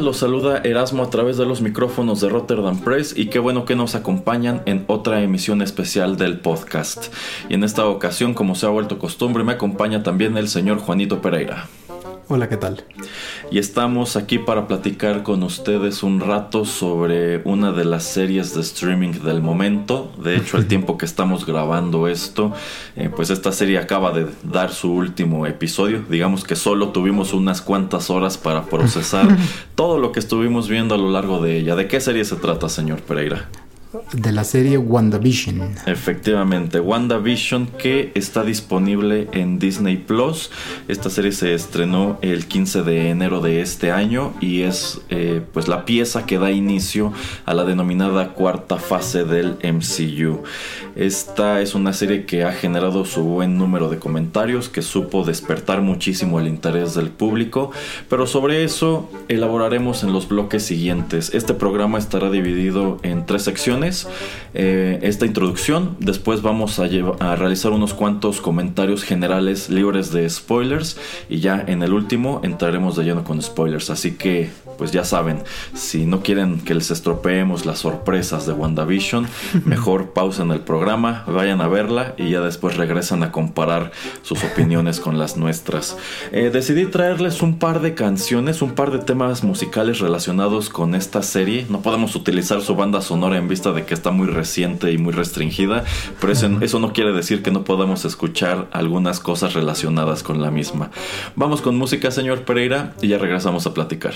Los saluda Erasmo a través de los micrófonos de Rotterdam Press y qué bueno que nos acompañan en otra emisión especial del podcast. Y en esta ocasión, como se ha vuelto costumbre, me acompaña también el señor Juanito Pereira. Hola, ¿qué tal? Y estamos aquí para platicar con ustedes un rato sobre una de las series de streaming del momento. De hecho, el tiempo que estamos grabando esto, eh, pues esta serie acaba de dar su último episodio. Digamos que solo tuvimos unas cuantas horas para procesar todo lo que estuvimos viendo a lo largo de ella. ¿De qué serie se trata, señor Pereira? De la serie WandaVision. Efectivamente, WandaVision que está disponible en Disney Plus. Esta serie se estrenó el 15 de enero de este año y es eh, pues la pieza que da inicio a la denominada cuarta fase del MCU. Esta es una serie que ha generado su buen número de comentarios, que supo despertar muchísimo el interés del público, pero sobre eso elaboraremos en los bloques siguientes. Este programa estará dividido en tres secciones eh, esta introducción. Después vamos a, a, realizar unos cuantos comentarios generales libres de spoilers. Y ya en el último entraremos de lleno con spoilers. Así que, pues ya saben, si no quieren que les estropeemos las sorpresas de WandaVision, mejor pausen el programa, vayan a verla y ya después regresan a comparar sus opiniones con las nuestras. Eh, decidí traerles un par de canciones, un par de temas musicales relacionados con esta serie. No podemos utilizar su banda sonora en vista de que está muy reciente y muy restringida, pero eso, eso no quiere decir que no podamos escuchar algunas cosas relacionadas con la misma. Vamos con música, señor Pereira, y ya regresamos a platicar.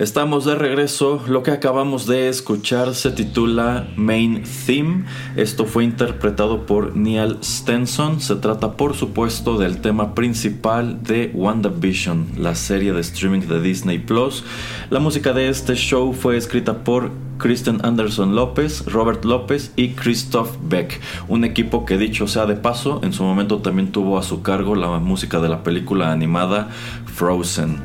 Estamos de regreso. Lo que acabamos de escuchar se titula Main Theme. Esto fue interpretado por Neil Stenson. Se trata, por supuesto, del tema principal de WandaVision, la serie de streaming de Disney Plus. La música de este show fue escrita por Kristen Anderson López, Robert López y Christoph Beck, un equipo que dicho sea de paso, en su momento también tuvo a su cargo la música de la película animada Frozen.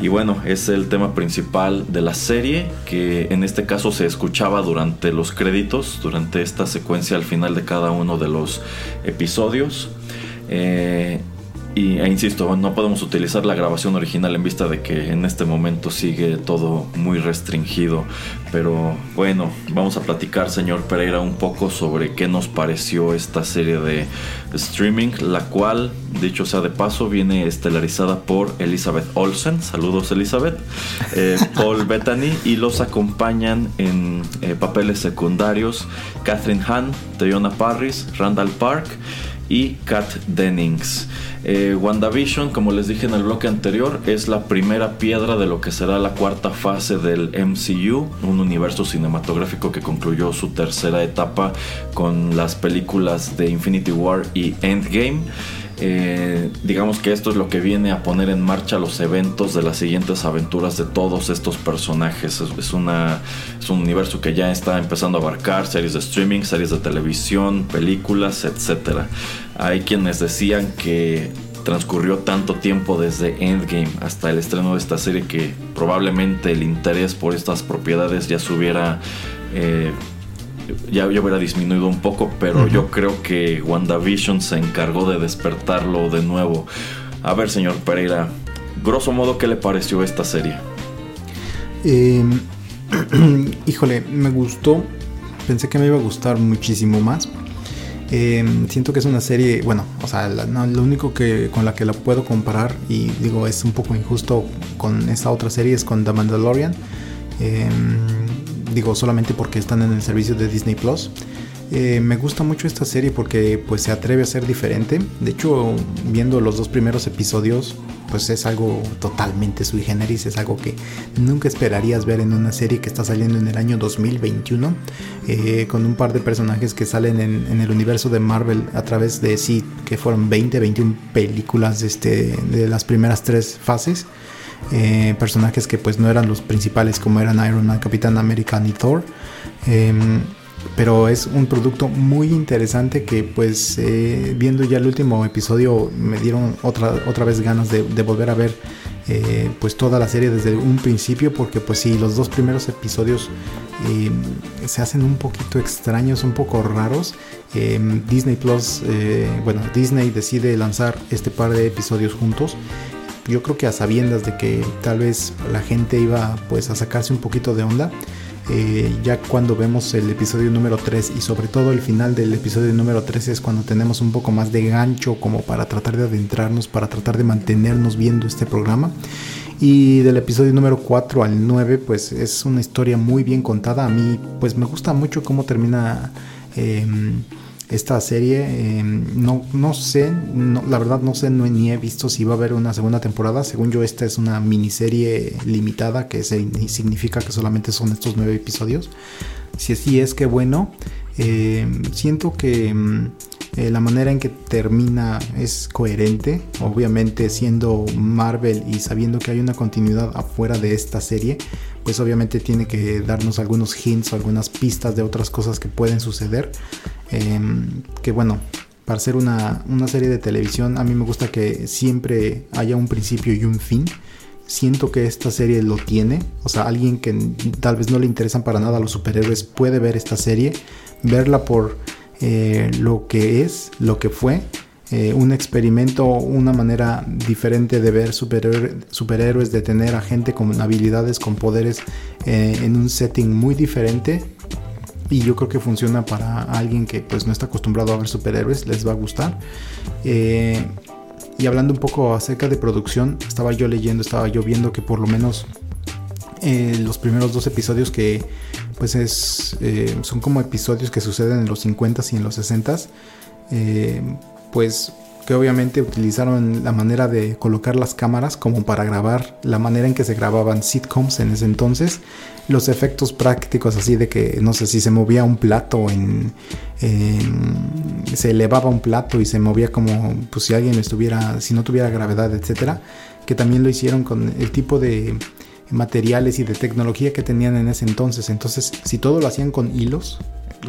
Y bueno, es el tema principal de la serie, que en este caso se escuchaba durante los créditos, durante esta secuencia al final de cada uno de los episodios. Eh, y, e insisto, no podemos utilizar la grabación original en vista de que en este momento sigue todo muy restringido. Pero bueno, vamos a platicar, señor Pereira, un poco sobre qué nos pareció esta serie de streaming, la cual, dicho sea de paso, viene estelarizada por Elizabeth Olsen. Saludos, Elizabeth. Eh, Paul Bettany y los acompañan en eh, papeles secundarios Catherine Hahn, Teyona Parris, Randall Park y Kat Dennings. Eh, WandaVision, como les dije en el bloque anterior, es la primera piedra de lo que será la cuarta fase del MCU, un universo cinematográfico que concluyó su tercera etapa con las películas de Infinity War y Endgame. Eh, digamos que esto es lo que viene a poner en marcha los eventos de las siguientes aventuras de todos estos personajes. Es, una, es un universo que ya está empezando a abarcar series de streaming, series de televisión, películas, etc. Hay quienes decían que transcurrió tanto tiempo desde Endgame hasta el estreno de esta serie que probablemente el interés por estas propiedades ya se hubiera eh, ya, hubiera disminuido un poco, pero yo creo que WandaVision se encargó de despertarlo de nuevo. A ver, señor Pereira, grosso modo, ¿qué le pareció esta serie? Em, híjole, me gustó. Pensé que me iba a gustar muchísimo más. Em, siento que es una serie, bueno, o sea, lo único que con la que la puedo comparar y digo es un poco injusto con esa otra serie es con The Mandalorian. Em, digo solamente porque están en el servicio de Disney Plus. Eh, me gusta mucho esta serie porque pues se atreve a ser diferente. De hecho, viendo los dos primeros episodios, pues es algo totalmente sui generis, es algo que nunca esperarías ver en una serie que está saliendo en el año 2021, eh, con un par de personajes que salen en, el universo de Marvel a través de sí, que fueron 20, 21 películas este, de las primeras tres fases. Eh, personajes que pues no eran los principales como eran Iron Man, Capitán América y Thor. Em, pero es un producto muy interesante que pues eh, viendo ya el último episodio me dieron otra, otra vez ganas de, volver a ver eh, pues toda la serie desde un principio porque pues los dos primeros episodios em, se hacen un poquito extraños un poco raros em, Disney Plus bueno Disney decide lanzar este par de episodios juntos yo creo que a sabiendas de que tal vez la gente iba pues a sacarse un poquito de onda. Eh, ya cuando vemos el episodio número 3 y sobre todo el final del episodio número 3 es cuando tenemos un poco más de gancho como para tratar de adentrarnos, para tratar de mantenernos viendo este programa. Y del episodio número 4 al 9 pues es una historia muy bien contada. A mí pues me gusta mucho cómo termina... Em, esta serie. Em, no, no sé, la verdad no sé, ni he visto si va a haber una segunda temporada. Según yo, esta es una miniserie limitada que significa que solamente son estos nueve episodios. Si así es que bueno, em, siento que em, eh, la manera en que termina es coherente, obviamente siendo Marvel y sabiendo que hay una continuidad afuera de esta serie, pues obviamente tiene que darnos algunos hints, algunas pistas de otras cosas que pueden suceder. Em, que bueno, para ser una, serie de televisión, a mí me gusta que siempre haya un principio y un fin. Siento que esta serie lo tiene. O sea, alguien que tal vez no le interesan para nada los superhéroes puede ver esta serie, verla por eh, lo que es, lo que fue. Eh, un experimento, una manera diferente de ver superhéroes, de tener a gente con habilidades, con poderes eh, en un setting muy diferente y yo creo que funciona para alguien que pues no está acostumbrado a ver superhéroes, les va a gustar. Eh, y hablando un poco acerca de producción, estaba yo leyendo, estaba yo viendo que por lo menos eh, los primeros dos episodios que pues es, eh, son como episodios que suceden en los 50s y en los 60s, pues que obviamente utilizaron la manera de colocar las cámaras como para grabar la manera en que se grababan sitcoms en ese entonces, los efectos prácticos así de que no sé si se movía un plato en, se elevaba un plato y se movía como pues si alguien estuviera si no tuviera gravedad, etcétera, que también lo hicieron con el tipo de materiales y de tecnología que tenían en ese entonces. Entonces, si todo lo hacían con hilos,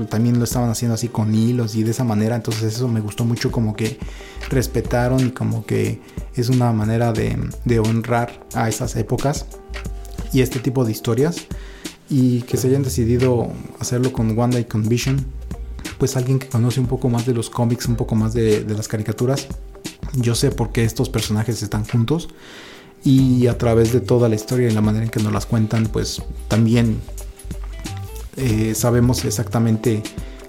también lo estaban haciendo así con hilos y de esa manera, entonces eso me gustó mucho como que respetaron y como que es una manera de, de honrar a esas épocas y este tipo de historias y que se hayan decidido hacerlo con Wanda y con Vision, pues alguien que conoce un poco más de los cómics, un poco más de, las caricaturas, yo sé por qué estos personajes están juntos y a través de toda la historia y la manera en que nos las cuentan, pues también eh, sabemos exactamente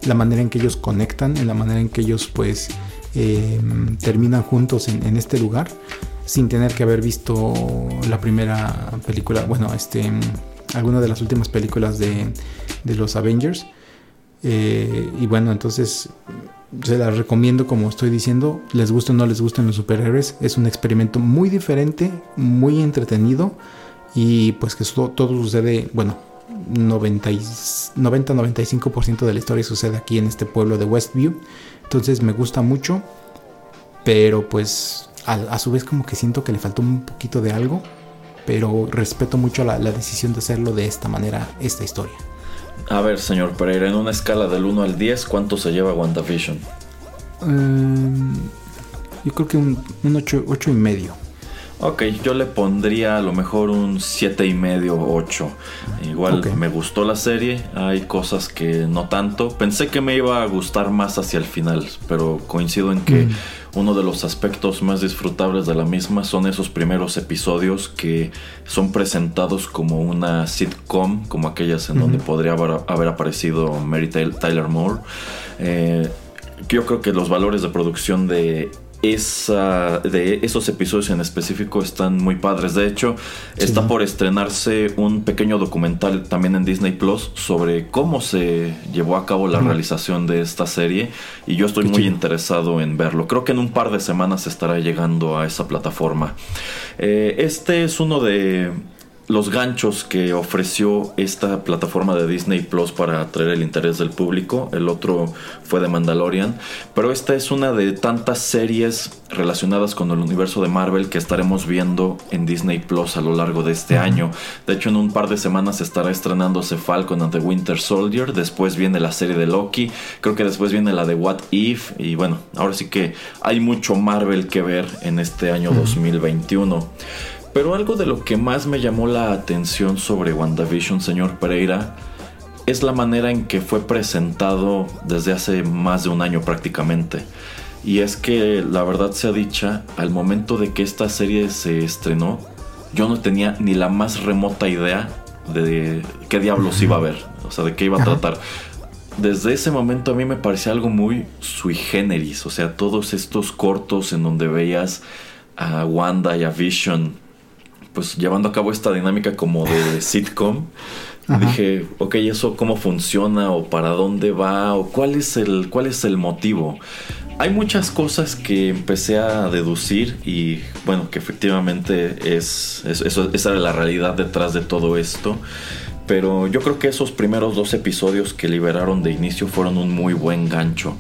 la manera en que ellos conectan, en la manera en que ellos pues eh, terminan juntos en, en, este lugar sin tener que haber visto la primera película, bueno, este alguna de las últimas películas de, los Avengers. Eh, y bueno, entonces se las recomiendo como estoy diciendo, les guste o no les gusten los superhéroes, es un experimento muy diferente, muy entretenido y pues que todo, todo sucede, bueno, 90-95% de la historia sucede aquí en este pueblo de Westview, entonces me gusta mucho, pero pues a, a su vez como que siento que le faltó un poquito de algo pero respeto mucho la, decisión de hacerlo de esta manera, esta historia. A ver, señor Pereira, en una escala del 1 al 10, ¿cuánto se lleva WandaVision? Em, yo creo que un, 8, y medio. Ok, yo le pondría a lo mejor un 7 y medio, 8. Igual me gustó la serie, hay cosas que no tanto. Pensé que me iba a gustar más hacia el final, pero coincido en que... Mm uno de los aspectos más disfrutables de la misma son esos primeros episodios que son presentados como una sitcom, como aquellas en donde podría haber, aparecido Mary Tyler Moore. Eh, yo creo que los valores de producción de esa, de esos episodios en específico están muy padres. De hecho, está por estrenarse un pequeño documental también en Disney Plus sobre cómo se llevó a cabo la realización de esta serie. Y yo estoy muy interesado en verlo. Creo que en un par de semanas estará llegando a esa plataforma. Eh, este es uno de los ganchos que ofreció esta plataforma de Disney Plus para atraer el interés del público. El otro fue de Mandalorian. Pero esta es una de tantas series relacionadas con el universo de Marvel que estaremos viendo en Disney Plus a lo largo de este año. De hecho, en un par de semanas estará estrenándose Falcon and the Winter Soldier. Después viene la serie de Loki. Creo que después viene la de What If. Y bueno, ahora sí que hay mucho Marvel que ver en este año 2021. Pero algo de lo que más me llamó la atención sobre WandaVision, señor Pereira, es la manera en que fue presentado desde hace más de un año prácticamente. Y es que la verdad sea dicha, al momento de que esta serie se estrenó, yo no tenía ni la más remota idea de qué diablos iba a ver, o sea, de qué iba a tratar. Desde ese momento a mí me parecía algo muy sui generis, o sea, todos estos cortos en donde veías a Wanda y a Vision pues llevando a cabo esta dinámica como de sitcom. Dije, ok, ¿eso cómo funciona? ¿O para dónde va? ¿O cuál es el, cuál es el motivo? Hay muchas cosas que empecé a deducir y bueno, que efectivamente es, eso, esa era la realidad detrás de todo esto. Pero yo creo que esos primeros dos episodios que liberaron de inicio fueron un muy buen gancho.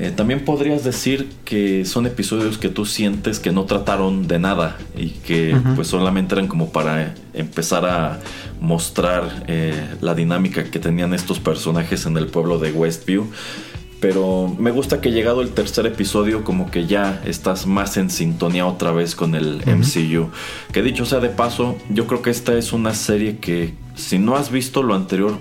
Eh, también podrías decir que son episodios que tú sientes que no trataron de nada y que pues solamente eran como para empezar a mostrar eh, la dinámica que tenían estos personajes en el pueblo de Westview. Pero me gusta que llegado el tercer episodio como que ya estás más en sintonía otra vez con el MCU. Que dicho sea de paso, yo creo que esta es una serie que si no has visto lo anterior,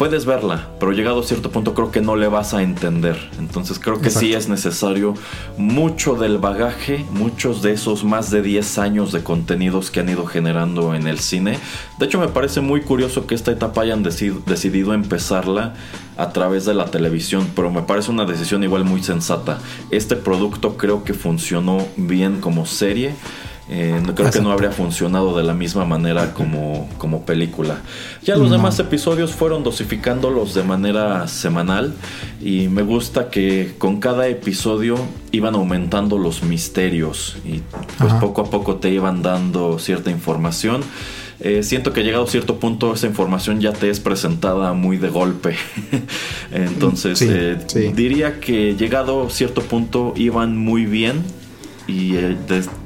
puedes verla, pero llegado a cierto punto creo que no le vas a entender. Entonces creo que sí es necesario mucho del bagaje, muchos de esos más de 10 años de contenidos que han ido generando en el cine. De hecho me parece muy curioso que esta etapa hayan decidido empezarla a través de la televisión, pero me parece una decisión igual muy sensata. Este producto creo que funcionó bien como serie. Eh, creo que no habría funcionado de la misma manera como, como película. Ya los demás episodios fueron dosificándolos de manera semanal y me gusta que con cada episodio iban aumentando los misterios y pues poco a poco te iban dando cierta información. Eh, siento que llegado a cierto punto esa información ya te es presentada muy de golpe. Entonces, eh, diría que llegado a cierto punto iban muy bien y eh,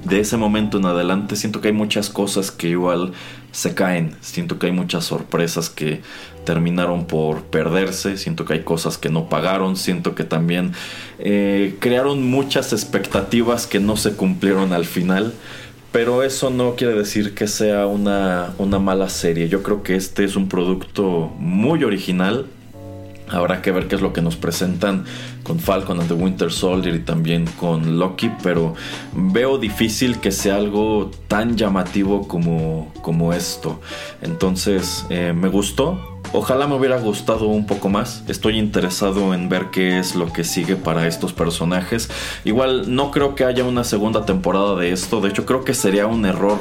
de, ese momento en adelante siento que hay muchas cosas que igual se caen, siento que hay muchas sorpresas que terminaron por perderse, siento que hay cosas que no pagaron, siento que también eh, crearon muchas expectativas que no se cumplieron al final. Pero eso no quiere decir que sea una, una mala serie. Yo creo que este es un producto muy original, Habrá que ver qué es lo que nos presentan con Falcon and the Winter Soldier y también con Loki, pero veo difícil que sea algo tan llamativo como, como esto. Entonces, eh, me gustó. Ojalá me hubiera gustado un poco más. Estoy interesado en ver qué es lo que sigue para estos personajes. Igual no creo que haya una segunda temporada de esto. De hecho, creo que sería un error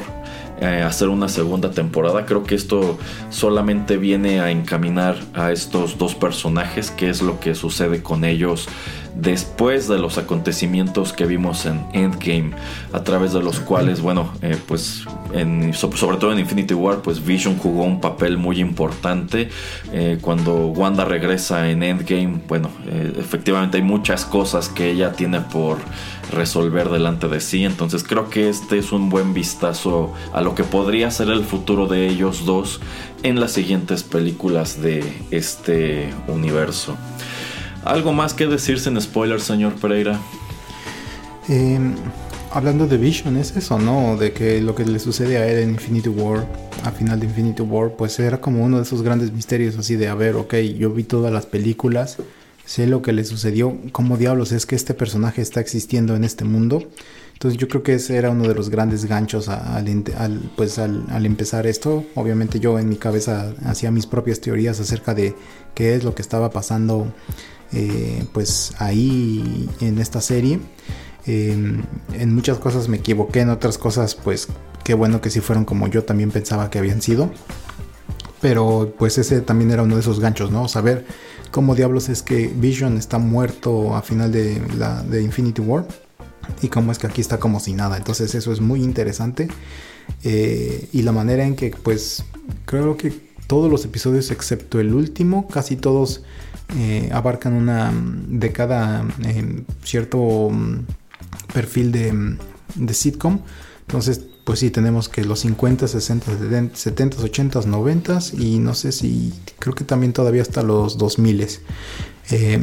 eh, hacer una segunda temporada. Creo que esto solamente viene a encaminar a estos dos personajes, qué es lo que sucede con ellos después de los acontecimientos que vimos en Endgame, a través de los cuales, bueno, eh, pues sobre todo en Infinity War, pues Vision jugó un papel muy importante. Eh, cuando Wanda regresa en Endgame, bueno, eh, efectivamente hay muchas cosas que ella tiene por resolver delante de sí, entonces creo que este es un buen vistazo a lo que podría ser el futuro de ellos dos en las siguientes películas de este universo. ¿Algo más que decirse en spoilers, señor Pereira? Em, hablando de Vision, es eso, ¿no? De que lo que le sucede a él en Infinity War, a final de Infinity War, pues era como uno de esos grandes misterios así de, a ver, ok, yo vi todas las películas, sé lo que le sucedió, ¿cómo diablos es que este personaje está existiendo en este mundo? Entonces yo creo que ese era uno de los grandes ganchos al, pues al, empezar esto. Obviamente yo en mi cabeza hacía mis propias teorías acerca de qué es lo que estaba pasando eh, pues ahí en esta serie. Em, en muchas cosas me equivoqué, en otras cosas pues qué bueno que si fueron como yo también pensaba que habían sido. Pero pues ese también era uno de esos ganchos, ¿no? Saber cómo diablos es que Vision está muerto a final de, la, de Infinity War y cómo es que aquí está como si nada. Entonces eso es muy interesante. Eh, y la manera en que pues creo que todos los episodios excepto el último, casi todos eh, abarcan una mm, de cada eh, cierto mm, perfil mm, de, sitcom. Entonces, pues sí, tenemos que los 50, 60, 70, 80, 90 y no sé si, creo que también todavía hasta los 2000. Eh,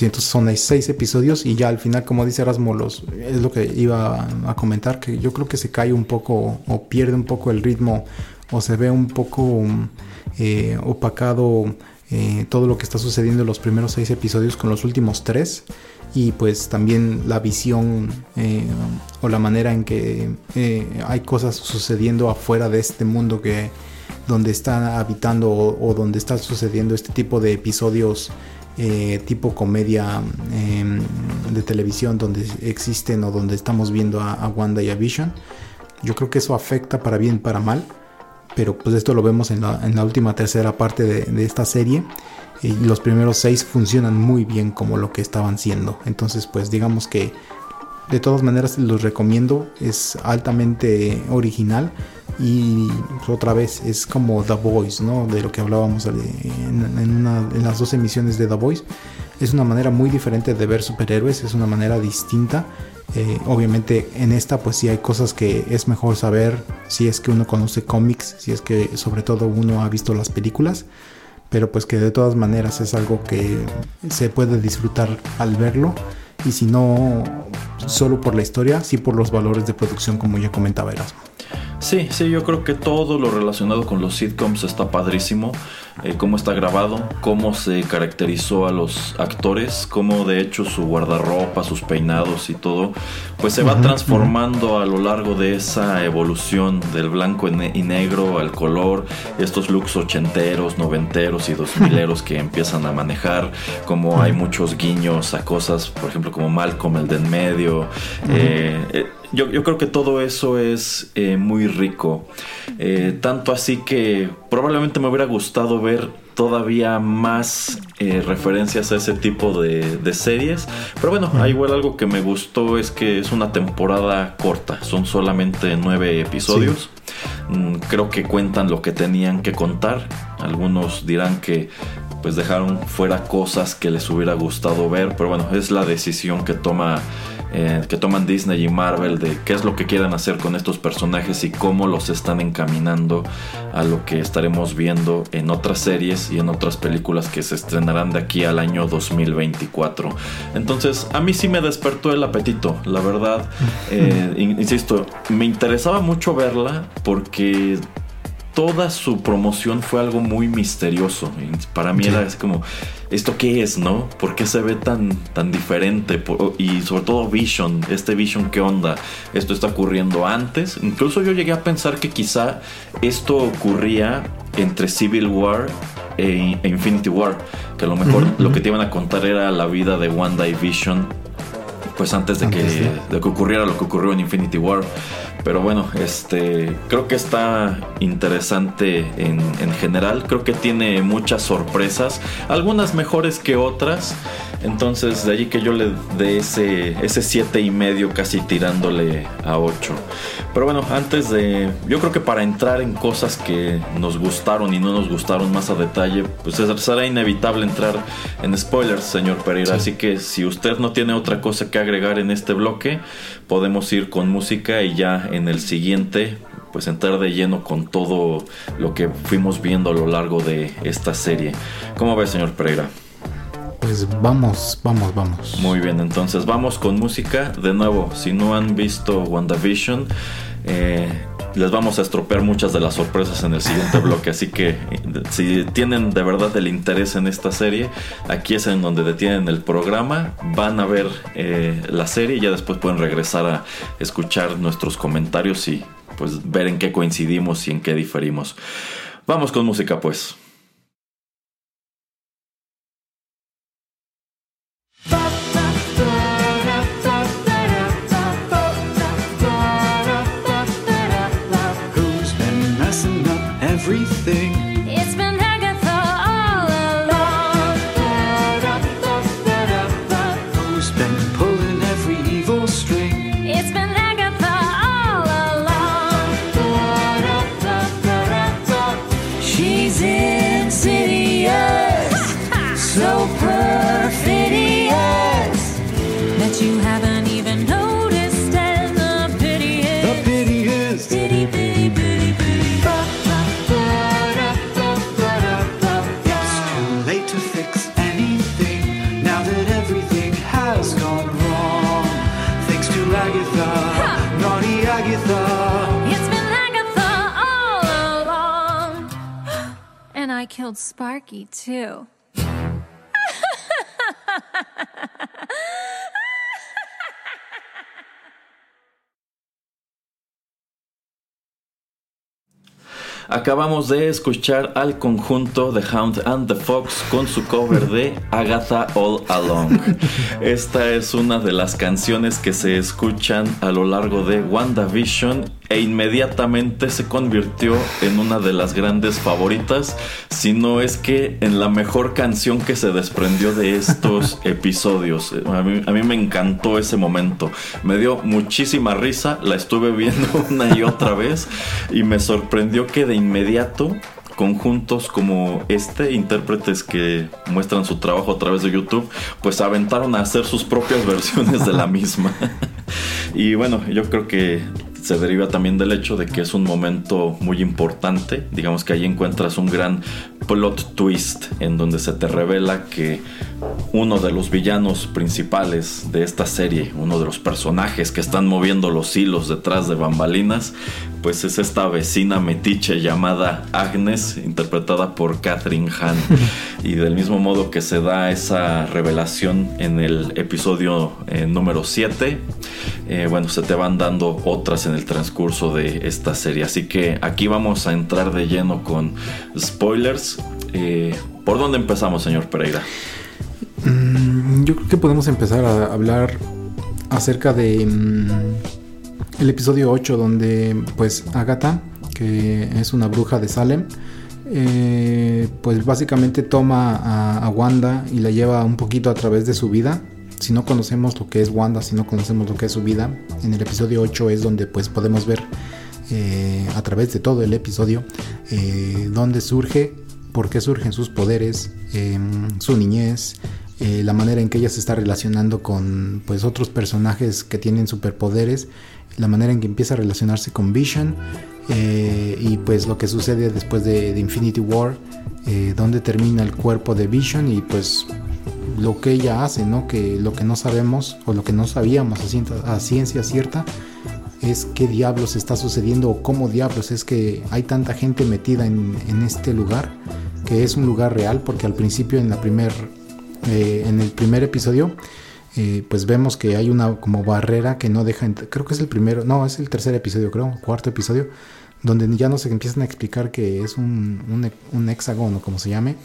entonces son seis episodios y ya al final, como dice Erasmo, los, es lo que iba a comentar, que yo creo que se cae un poco o pierde un poco el ritmo o se ve un poco eh, opacado eh, todo lo que está sucediendo en los primeros seis episodios con los últimos tres y pues también la visión eh, o la manera en que hay cosas sucediendo afuera de este mundo que donde está habitando o, donde está sucediendo este tipo de episodios tipo comedia em, de televisión donde existen o donde estamos viendo a, Wanda y a Vision. Yo creo que eso afecta para bien para mal pero pues esto lo vemos en la, última tercera parte de, esta serie y los primeros seis funcionan muy bien como lo que estaban siendo. Entonces pues digamos que de todas maneras los recomiendo. Es altamente original y otra vez es como The Voice no de lo que hablábamos en, en las dos emisiones de The Voice. Es una manera muy diferente de ver superhéroes es una manera distinta. Eh, obviamente en esta pues sí hay cosas que es mejor saber si es que uno conoce cómics, si es que sobre todo uno ha visto las películas, pero pues que de todas maneras es algo que se puede disfrutar al verlo. Y si no solo por la historia, sí por los valores de producción como ya comentaba Erasmo. Sí, sí, yo creo que todo lo relacionado con los sitcoms está padrísimo. Eh, cómo está grabado, cómo se caracterizó a los actores, cómo de hecho su guardarropa, sus peinados y todo, pues se va transformando a lo largo de esa evolución del blanco y negro al color, estos looks ochenteros, noventeros y dos mileros que empiezan a manejar, como hay muchos guiños a cosas, por ejemplo, como Malcolm, el de en medio. Eh, eh, yo, creo que todo eso es muy rico. Eh, tanto así que probablemente me hubiera gustado ver todavía más eh, referencias a ese tipo de, series. Pero bueno, igual algo que me gustó es que es una temporada corta. Son solamente nueve episodios. Mm, creo que cuentan lo que tenían que contar. Algunos dirán que pues dejaron fuera cosas que les hubiera gustado ver. Pero bueno, es la decisión que toma eh, que toman Disney y Marvel de qué es lo que quieren hacer con estos personajes y cómo los están encaminando a lo que estaremos viendo en otras series y en otras películas que se estrenarán de aquí al año 2024. Entonces, a mí sí me despertó el apetito, la verdad. Eh, insisto, me interesaba mucho verla porque toda su promoción fue algo muy misterioso. para mí era así como, ¿esto qué es, no? ¿Por qué se ve tan, tan diferente? Y sobre todo Vision, este Vision, ¿qué onda? ¿Esto está ocurriendo antes? Incluso yo llegué a pensar que quizá esto ocurría entre Civil War e, e Infinity War. Que a lo mejor lo que te iban a contar era la vida de Wanda y Vision pues antes de, que, de que ocurriera lo que ocurrió en Infinity War. Pero bueno, este creo que está interesante en, en, general. Creo que tiene muchas sorpresas, algunas mejores que otras. Entonces, de allí que yo le dé ese, ese siete y medio, casi tirándole a 8. Pero bueno, antes de. Yo creo que para entrar en cosas que nos gustaron y no nos gustaron más a detalle, pues será inevitable entrar en spoilers, señor Pereira. Así que si usted no tiene otra cosa que agregar en este bloque, podemos ir con música y ya en el siguiente pues entrar de lleno con todo lo que fuimos viendo a lo largo de esta serie. ¿Cómo ve, señor Pereira? Pues vamos, vamos, vamos. Muy bien, entonces vamos con música. De nuevo, si no han visto WandaVision, eh, les vamos a estropear muchas de las sorpresas en el siguiente bloque. Así que si tienen de verdad el interés en esta serie, aquí es en donde detienen el programa. Van a ver eh, la serie y ya después pueden regresar a escuchar nuestros comentarios y pues ver en qué coincidimos y en qué diferimos. Vamos con música pues. Too. Acabamos de escuchar al conjunto The Hound and the Fox con su cover de Agatha All Along. Esta es una de las canciones que se escuchan a lo largo de WandaVision e inmediatamente se convirtió en una de las grandes favoritas, si no es que en la mejor canción que se desprendió de estos episodios. A mí, a mí me encantó ese momento, me dio muchísima risa, la estuve viendo una y otra vez y me sorprendió que de inmediato conjuntos como este, intérpretes que muestran su trabajo a través de YouTube, pues aventaron a hacer sus propias versiones de la misma. y bueno, yo creo que se deriva también del hecho de que es un momento muy importante. Digamos que ahí encuentras un gran plot twist en donde se te revela que uno de los villanos principales de esta serie, uno de los personajes que están moviendo los hilos detrás de bambalinas, pues es esta vecina metiche llamada Agnes, interpretada por Catherine Hahn. y del mismo modo que se da esa revelación en el episodio eh, número 7, eh, bueno, se te van dando otras en el transcurso de esta serie. Así que aquí vamos a entrar de lleno con spoilers. Eh, ¿Por dónde empezamos, señor Pereira? Yo creo que podemos empezar a hablar acerca de mm, el episodio 8 donde pues Agatha, que es una bruja de Salem, eh, pues básicamente toma a, Wanda y la lleva un poquito a través de su vida. Si no conocemos lo que es Wanda, si no conocemos lo que es su vida, en el episodio 8 es donde pues podemos ver eh, a través de todo el episodio eh, donde surge por qué surgen sus poderes, em, su niñez, eh, la manera en que ella se está relacionando con pues otros personajes que tienen superpoderes, la manera en que empieza a relacionarse con Vision eh, y pues lo que sucede después de, Infinity War, eh, donde termina el cuerpo de Vision y pues lo que ella hace, ¿no? Que lo que no sabemos o lo que no sabíamos a ciencia cierta es qué diablos está sucediendo o cómo diablos es que hay tanta gente metida en, este lugar, que es un lugar real, porque al principio en, la primer, eh, en el primer episodio, eh, pues vemos que hay una como barrera que no deja, creo que es el primero, no, es el tercer episodio, creo, cuarto episodio, donde ya nos empiezan a explicar que es un, un, un hexágono, como se llame,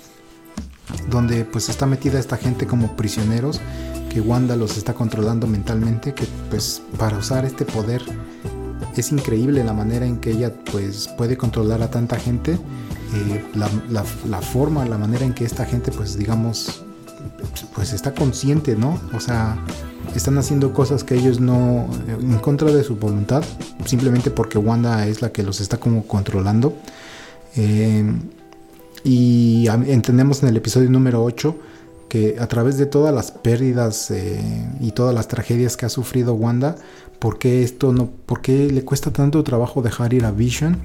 donde pues está metida esta gente como prisioneros que Wanda los está controlando mentalmente, que pues para usar este poder es increíble la manera en que ella pues puede controlar a tanta gente, eh, la, forma, la manera en que esta gente pues digamos pues está consciente, ¿no? O sea, están haciendo cosas que ellos no, en contra de su voluntad, simplemente porque Wanda es la que los está como controlando. Eh, y entendemos en el episodio número 8 que a través de todas las pérdidas eh, y todas las tragedias que ha sufrido Wanda, ¿por qué esto no, por qué le cuesta tanto trabajo dejar ir a Vision?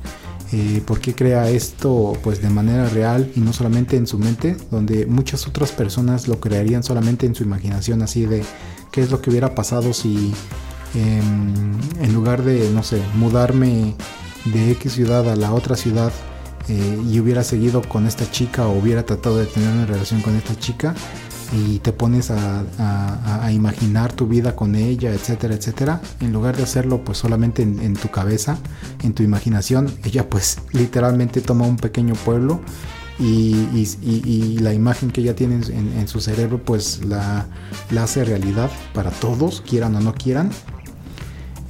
Eh, ¿Por qué crea esto pues de manera real y no solamente en su mente, donde muchas otras personas lo crearían solamente en su imaginación, así de qué es lo que hubiera pasado si em, en lugar de, no sé, mudarme de X ciudad a la otra ciudad, eh, y hubiera seguido con esta chica o hubiera tratado de tener una relación con esta chica y te pones a, imaginar tu vida con ella, etcétera, etcétera, en lugar de hacerlo pues solamente en, tu cabeza, en tu imaginación, ella pues literalmente toma un pequeño pueblo y, la imagen que ella tiene en, su cerebro pues la, la hace realidad para todos, quieran o no quieran,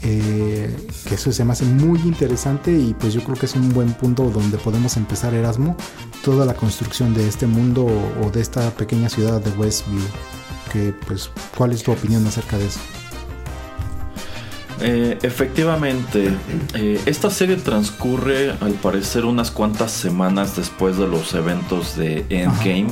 eh, que eso se me hace muy interesante y pues yo creo que es un buen punto donde podemos empezar Erasmo toda la construcción de este mundo o de esta pequeña ciudad de Westview. Que pues cuál es tu opinión acerca de eso eh, efectivamente, eh, esta serie transcurre al parecer unas cuantas semanas después de los eventos de Endgame.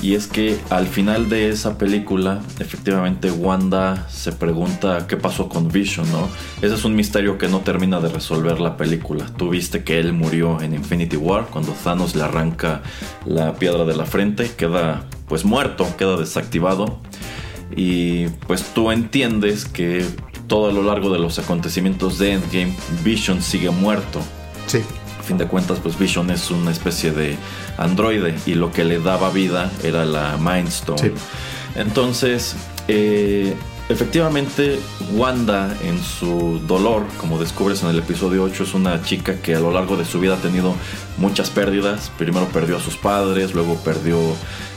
Y es que al final de esa película, efectivamente Wanda se pregunta qué pasó con Vision, ¿no? Ese es un misterio que no termina de resolver la película. Tú viste que él murió en Infinity War cuando Thanos le arranca la piedra de la frente, queda pues muerto, queda desactivado. Y pues tú entiendes que todo a lo largo de los acontecimientos de Endgame, Vision sigue muerto. Sí. A fin de cuentas, pues Vision es una especie de androide y lo que le daba vida era la Mind Stone. Sí. Entonces, eh, efectivamente, Wanda en su dolor, como descubres en el episodio 8, es una chica que a lo largo de su vida ha tenido muchas pérdidas. Primero perdió a sus padres, luego perdió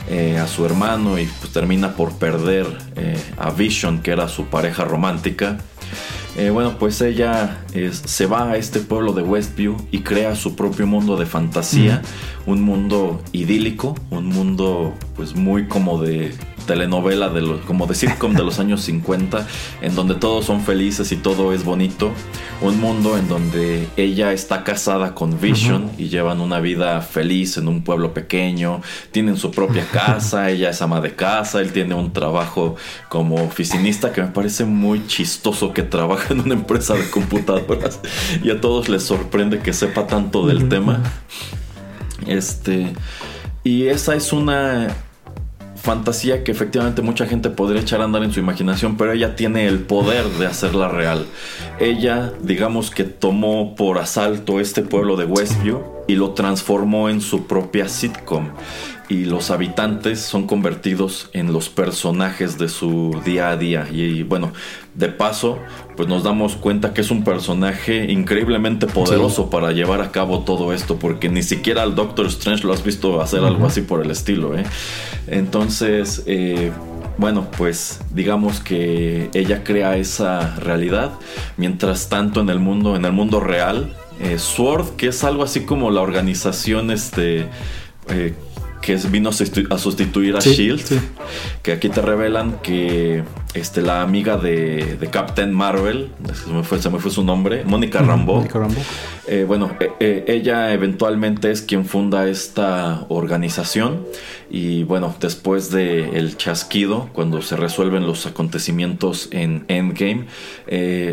eh, a su hermano y pues termina por perder eh, a Vision, que era su pareja romántica. Eh, bueno, pues ella se va a este pueblo de Westview y crea su propio mundo de fantasía, un mundo idílico, un mundo pues muy como de telenovela, de lo, como de sitcom de los años 50, en donde todos son felices y todo es bonito. Un mundo en donde ella está casada con Vision y llevan una vida feliz en un pueblo pequeño, tienen su propia casa, ella es ama de casa, él tiene un trabajo como oficinista que me parece muy chistoso que trabaja en una empresa de computadoras y a todos les sorprende que sepa tanto del tema. Este... Y esa es una fantasía que efectivamente mucha gente podría echar a andar en su imaginación, pero ella tiene el poder de hacerla real. Ella, digamos que tomó por asalto este pueblo de Westview y lo transformó en su propia sitcom y los habitantes son convertidos en los personajes de su día a día. Y, bueno, de paso, pues nos damos cuenta que es un personaje increíblemente poderoso para llevar a cabo todo esto, porque ni siquiera al Doctor Strange lo has visto hacer algo así por el estilo. ¿eh? Entonces, eh, bueno, pues digamos que ella crea esa realidad. Mientras tanto, en el mundo, en el mundo real, eh, Sword, que es algo así como la organización, este que vino a sustituir a Shield, que aquí te revelan que este, la amiga de, de Captain Marvel, se me, fue, se me fue su nombre, Mónica Rambeau. Mónica Rambeau. Eh, bueno, eh, eh, ella eventualmente es quien funda esta organización y bueno, después del el chasquido, cuando se resuelven los acontecimientos en Endgame,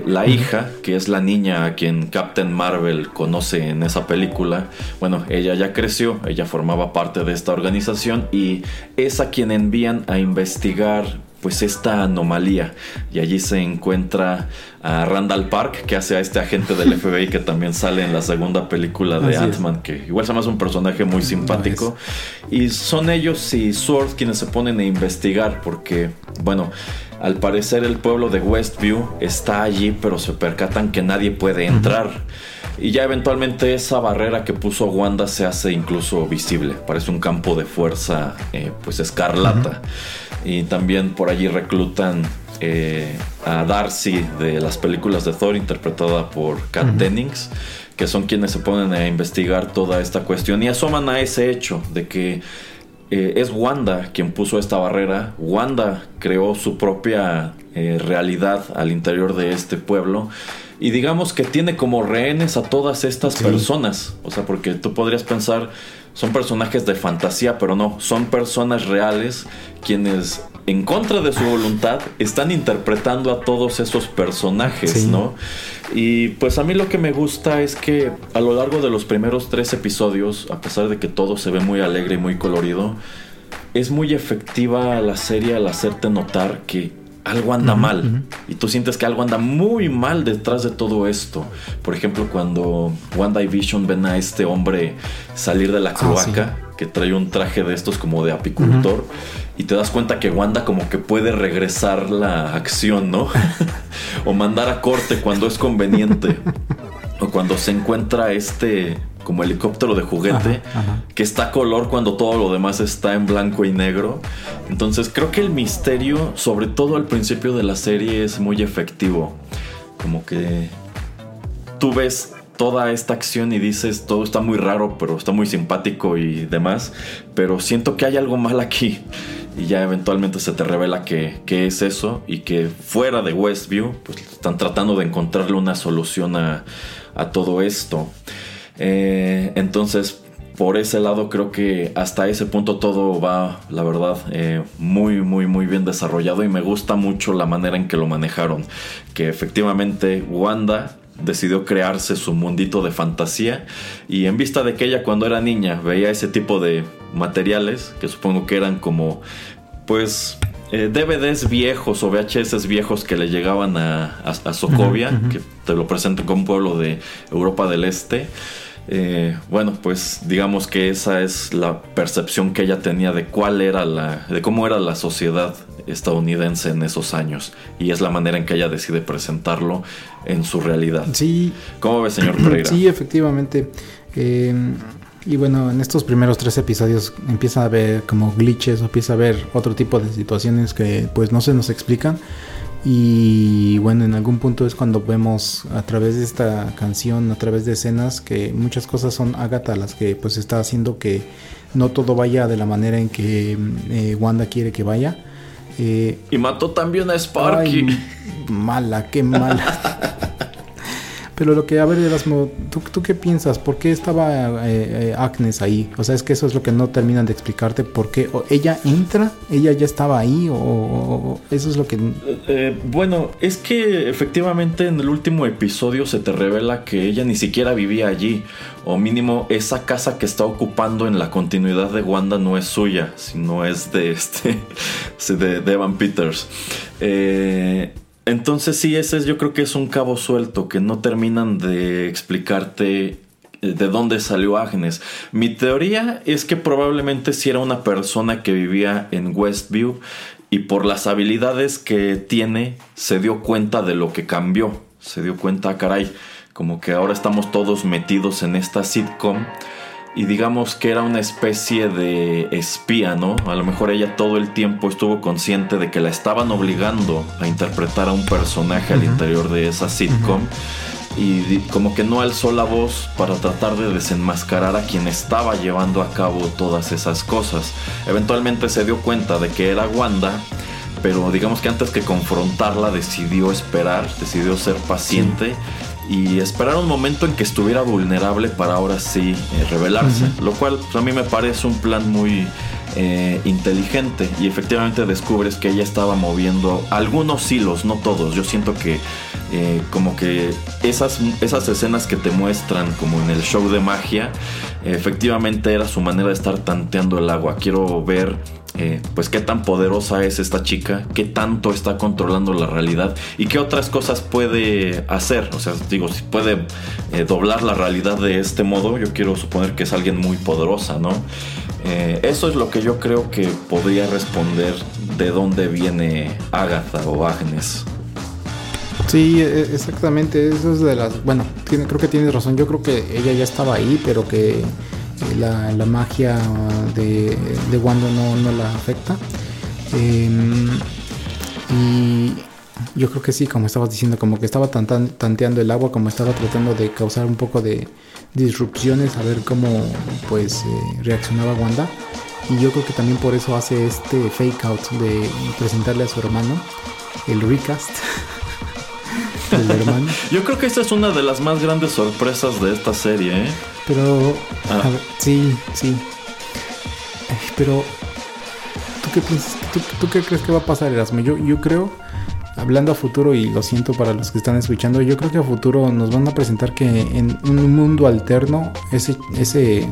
la hija, que es la niña a quien Captain Marvel conoce en esa película, bueno, ella ya creció, ella formaba parte de esta organización y es a quien envían a investigar pues esta anomalía y allí se encuentra a Randall Park que hace a este agente del FBI que también sale en la segunda película de. Ant-Man que igual se me hace un personaje muy simpático y son ellos y Sword quienes se ponen a investigar porque bueno al parecer el pueblo de Westview está allí pero se percatan que nadie puede entrar y ya eventualmente esa barrera que puso Wanda se hace incluso visible. Parece un campo de fuerza eh, pues escarlata. Y también por allí reclutan eh, a Darcy de las películas de Thor, interpretada por Kat Dennings, que son quienes se ponen a investigar toda esta cuestión y asoman a ese hecho de que eh, es Wanda quien puso esta barrera. Wanda creó su propia eh, realidad al interior de este pueblo. Y digamos que tiene como rehenes a todas estas Sí. personas. O sea, porque tú podrías pensar, son personajes de fantasía, pero no, son personas reales quienes en contra de su voluntad están interpretando a todos esos personajes, Sí. ¿no? Y pues a mí lo que me gusta es que a lo largo de los primeros tres episodios, a pesar de que todo se ve muy alegre y muy colorido, es muy efectiva la serie al hacerte notar que algo anda mal. Y tú sientes que algo anda muy mal detrás de todo esto. Por ejemplo, cuando Wanda y Vision ven a este hombre salir de la Ah, cloaca, que trae un traje de estos como de apicultor, y te das cuenta que Wanda como que puede regresar la acción, ¿no? o mandar a corte cuando es conveniente. o cuando se encuentra este como helicóptero de juguete Ajá, ajá. que está a color cuando todo lo demás está en blanco y negro. Entonces creo que el misterio, sobre todo al principio de la serie, es muy efectivo. Como que tú ves toda esta acción y dices, todo está muy raro, pero está muy simpático y demás, pero siento que hay algo mal aquí. Y ya eventualmente se te revela que, que es eso y que fuera de Westview, pues están tratando de encontrarle una solución a, a todo esto. Eh, entonces, por ese lado creo que hasta ese punto todo va, la verdad, eh, muy, muy, muy bien desarrollado y me gusta mucho la manera en que lo manejaron. Que efectivamente Wanda decidió crearse su mundito de fantasía y en vista de que ella cuando era niña veía ese tipo de materiales, que supongo que eran como, pues... eh, DVDs viejos o VHS viejos que le llegaban a, a, a Sokovia, que te lo presento como un pueblo de Europa del Este. Eh, bueno, pues digamos que esa es la percepción que ella tenía de cuál era la, de cómo era la sociedad estadounidense en esos años y es la manera en que ella decide presentarlo en su realidad. Sí, ¿Cómo ve, señor Pereira? sí, efectivamente. Eh, y bueno, en estos primeros tres episodios empieza a haber como glitches o empieza a haber otro tipo de situaciones que pues no se nos explican. Y bueno, en algún punto es cuando vemos a través de esta canción, a través de escenas, que muchas cosas son Agatha las que pues está haciendo que no todo vaya de la manera en que eh, Wanda quiere que vaya. Eh, Y mató también a Sparky. Ay, mala, qué mala. Pero lo que, a ver, Erasmo, ¿tú, tú qué piensas? ¿Por qué estaba eh, eh, Agnes ahí? O sea, es que eso es lo que no terminan de explicarte. ¿Por qué? ¿O ¿Ella entra? ¿Ella ya estaba ahí? ¿O, eso es lo que... Eh, bueno, es que efectivamente en el último episodio se te revela que ella ni siquiera vivía allí. O mínimo esa casa que está ocupando en la continuidad de Wanda no es suya, sino es de este de Evan Peters. Eh, entonces sí, ese es, yo creo que es un cabo suelto que no terminan de explicarte eh, de dónde salió Agnes. Mi teoría es que probablemente si era una persona que vivía en Westview y por las habilidades que tiene se dio cuenta de lo que cambió. Se dio cuenta, caray, como que ahora estamos todos metidos en esta sitcom y digamos que era una especie de espía, ¿no? A lo mejor ella todo el tiempo estuvo consciente de que la estaban obligando a interpretar a un personaje al interior de esa sitcom y como que no alzó la voz para tratar de desenmascarar a quien estaba llevando a cabo todas esas cosas. Eventualmente se dio cuenta de que era Wanda pero digamos que antes que confrontarla decidió esperar, decidió ser paciente. Y esperar un momento en que estuviera vulnerable para ahora sí eh, revelarse. Lo cual pues, a mí me parece un plan muy eh, inteligente. Y efectivamente descubres que ella estaba moviendo algunos hilos, no todos. Yo siento que eh, como que esas, esas escenas que te muestran como en el show de magia, efectivamente era su manera de estar tanteando el agua. Quiero ver eh, pues qué tan poderosa es esta chica, qué tanto está controlando la realidad y qué otras cosas puede hacer. O sea, digo, si puede eh, doblar la realidad de este modo, yo quiero suponer que es alguien muy poderosa, ¿no? Eh, eso es lo que yo creo que podría responder de dónde viene Agatha o Agnes. Sí, e, exactamente. Eso es de las. Bueno, tiene, creo que tienes razón. Yo creo que ella ya estaba ahí, pero que la, la magia de, de Wanda no, no la afecta. Em, y yo creo que sí, como estabas diciendo, como que estaba tanteando el agua, como estaba tratando de causar un poco de disrupciones, a ver cómo pues eh, reaccionaba Wanda. Y yo creo que también por eso hace este fake out de presentarle a su hermano, el recast. hermano. Yo creo que esta es una de las más grandes sorpresas de esta serie, ¿eh? Pero, ah. sí, sí. Pero, ¿tú qué piensas? ¿Tú, qué crees que va a pasar, Erasmo? Yo, yo creo, hablando a futuro, y lo siento para los que están escuchando, yo creo que a futuro nos van a presentar que en un mundo alterno, ese, ese,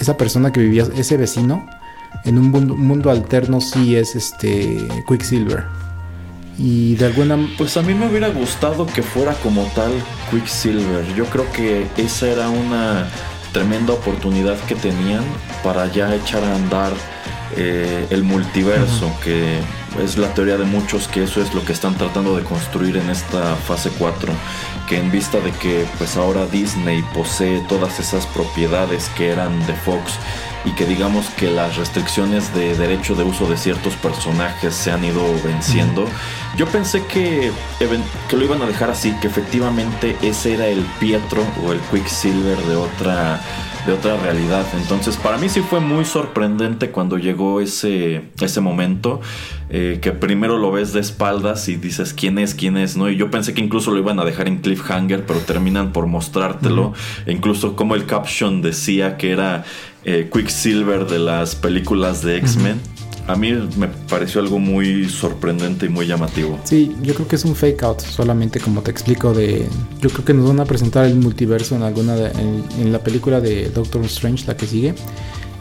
esa persona que vivía, ese vecino, en un mundo, mundo alterno sí es este Quicksilver. Y de alguna... Pues a mí me hubiera gustado que fuera como tal Quicksilver. Yo creo que esa era una tremenda oportunidad que tenían para ya echar a andar eh, el multiverso, que es la teoría de muchos que eso es lo que están tratando de construir en esta fase 4, que en vista de que pues ahora Disney posee todas esas propiedades que eran de Fox y que digamos que las restricciones de derecho de uso de ciertos personajes se han ido venciendo. Yo pensé que, que lo iban a dejar así, que efectivamente ese era el Pietro o el Quicksilver de otra de otra realidad. Entonces, para mí sí fue muy sorprendente cuando llegó ese, ese momento, eh, que primero lo ves de espaldas y dices quién es, quién es, ¿no? Y yo pensé que incluso lo iban a dejar en cliffhanger, pero terminan por mostrártelo. E incluso como el caption decía que era eh, Quicksilver de las películas de X-Men. A mí me pareció algo muy sorprendente y muy llamativo. Sí, yo creo que es un fake out, solamente como te explico de... Yo creo que nos van a presentar el multiverso en alguna en, la película de Doctor Strange, la que sigue.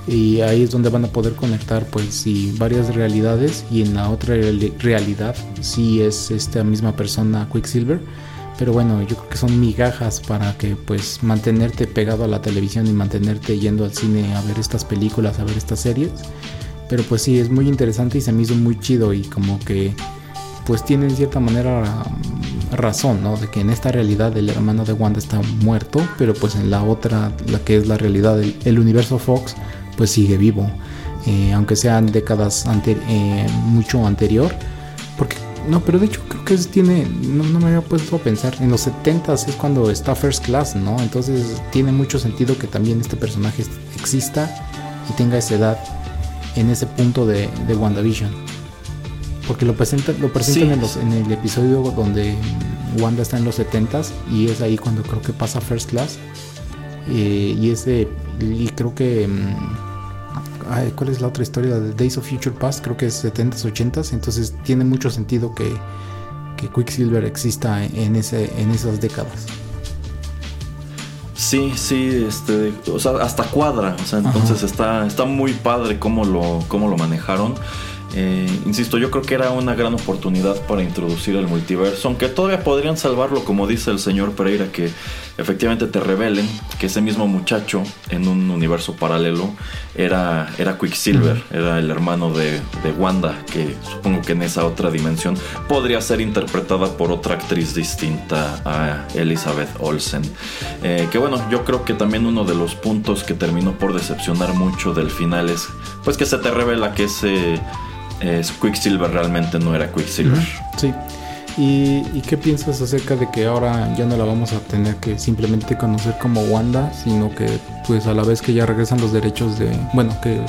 Y ahí es donde van a poder conectar pues sí, varias realidades y en la otra realidad sí es esta misma persona Quicksilver pero bueno, yo creo que son migajas para que pues mantenerte pegado a la televisión y mantenerte yendo al cine a ver estas películas, a ver estas series. Pero pues sí, es muy interesante y se me hizo muy chido y como que pues tiene en cierta manera mm, razón, ¿no? De que en esta realidad el hermano de Wanda está muerto, pero pues en la otra, la que es la realidad del universo Fox, pues sigue vivo. Eh, aunque sean décadas eh, mucho anterior. Porque no, pero de hecho creo que tiene, no, me había puesto a pensar, en los 70 es cuando está First Class, ¿no? Entonces tiene mucho sentido que también este personaje exista y tenga esa edad en ese punto de, de WandaVision. Porque lo, presenta, lo presentan en, los, en, el episodio donde Wanda está en los 70 y es ahí cuando creo que pasa First Class. Eh, y ese, y creo que... Mm, ¿Cuál es la otra historia? De Days of Future Past, creo que es 70s, 80s. Entonces tiene mucho sentido que, que Quicksilver exista en, ese, en esas décadas. Sí, sí, este, o sea, hasta cuadra, o sea, entonces está, está muy padre cómo lo, cómo lo manejaron. Eh, insisto, yo creo que era una gran oportunidad para introducir el multiverso, aunque todavía podrían salvarlo, como dice el señor Pereira, que efectivamente te revelen que ese mismo muchacho en un universo paralelo era, era Quicksilver, era el hermano de, Wanda, que supongo que en esa otra dimensión podría ser interpretada por otra actriz distinta a Elizabeth Olsen. Eh, que bueno, yo creo que también uno de los puntos que terminó por decepcionar mucho del final es pues que se te revela que ese es Quicksilver realmente no era Quicksilver. Sí. ¿Y, qué piensas acerca de que ahora ya no la vamos a tener que simplemente conocer como Wanda, sino que pues a la vez que ya regresan los derechos de, bueno, que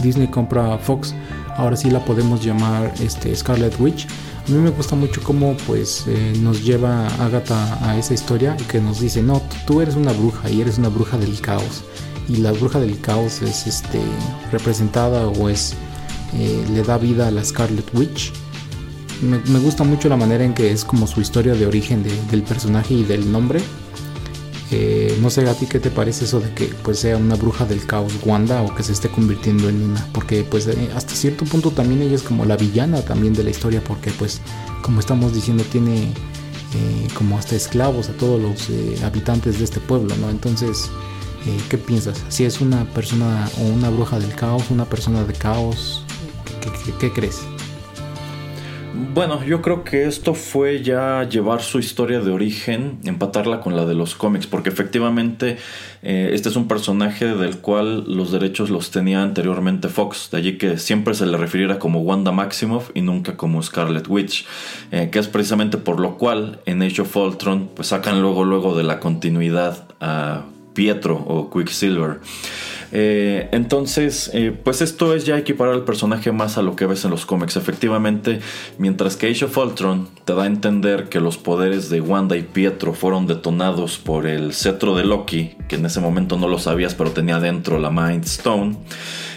Disney compra Fox, ahora sí la podemos llamar este, Scarlet Witch. A mí me gusta mucho cómo pues eh, nos lleva Agatha a esa historia y que nos dice, no, tú eres una bruja y eres una bruja del caos. Y la bruja del caos es este, representada o es eh, le da vida a la Scarlet Witch. Me, gusta mucho la manera en que es como su historia de origen del personaje y del nombre. Eh, no sé a ti qué te parece eso de que pues sea una bruja del caos Wanda o que se esté convirtiendo en una, porque pues eh, hasta cierto punto también ella es como la villana también de la historia, porque pues como estamos diciendo tiene como hasta esclavos a todos los habitantes de este pueblo, ¿no? Entonces, ¿qué piensas? Si es una persona o una bruja del caos, una persona de caos, ¿Qué, crees? Bueno, yo creo que esto fue ya llevar su historia de origen, empatarla con la de los cómics, porque efectivamente eh, este es un personaje del cual los derechos los tenía anteriormente Fox, de allí que siempre se le refiriera como Wanda Maximoff y nunca como Scarlet Witch, eh, que es precisamente por lo cual en Age of Ultron pues sacan luego luego de la continuidad a Pietro o Quicksilver. Eh, entonces, eh, pues esto es ya equiparar al personaje más a lo que ves en los cómics. Efectivamente, mientras que Age of Ultron te da a entender que los poderes de Wanda y Pietro fueron detonados por el cetro de Loki, que en ese momento no lo sabías, pero tenía dentro la Mind Stone.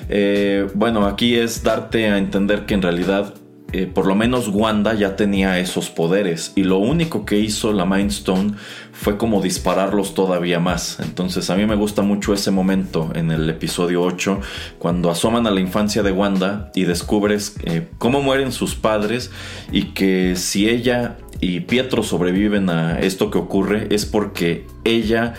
Eh, bueno, aquí es darte a entender que en realidad eh, por lo menos Wanda ya tenía esos poderes y lo único que hizo la Mind Stone fue como dispararlos todavía más. Entonces a mí me gusta mucho ese momento en el episodio 8 cuando asoman a la infancia de Wanda y descubres eh, cómo mueren sus padres y que si ella y Pietro sobreviven a esto que ocurre es porque ella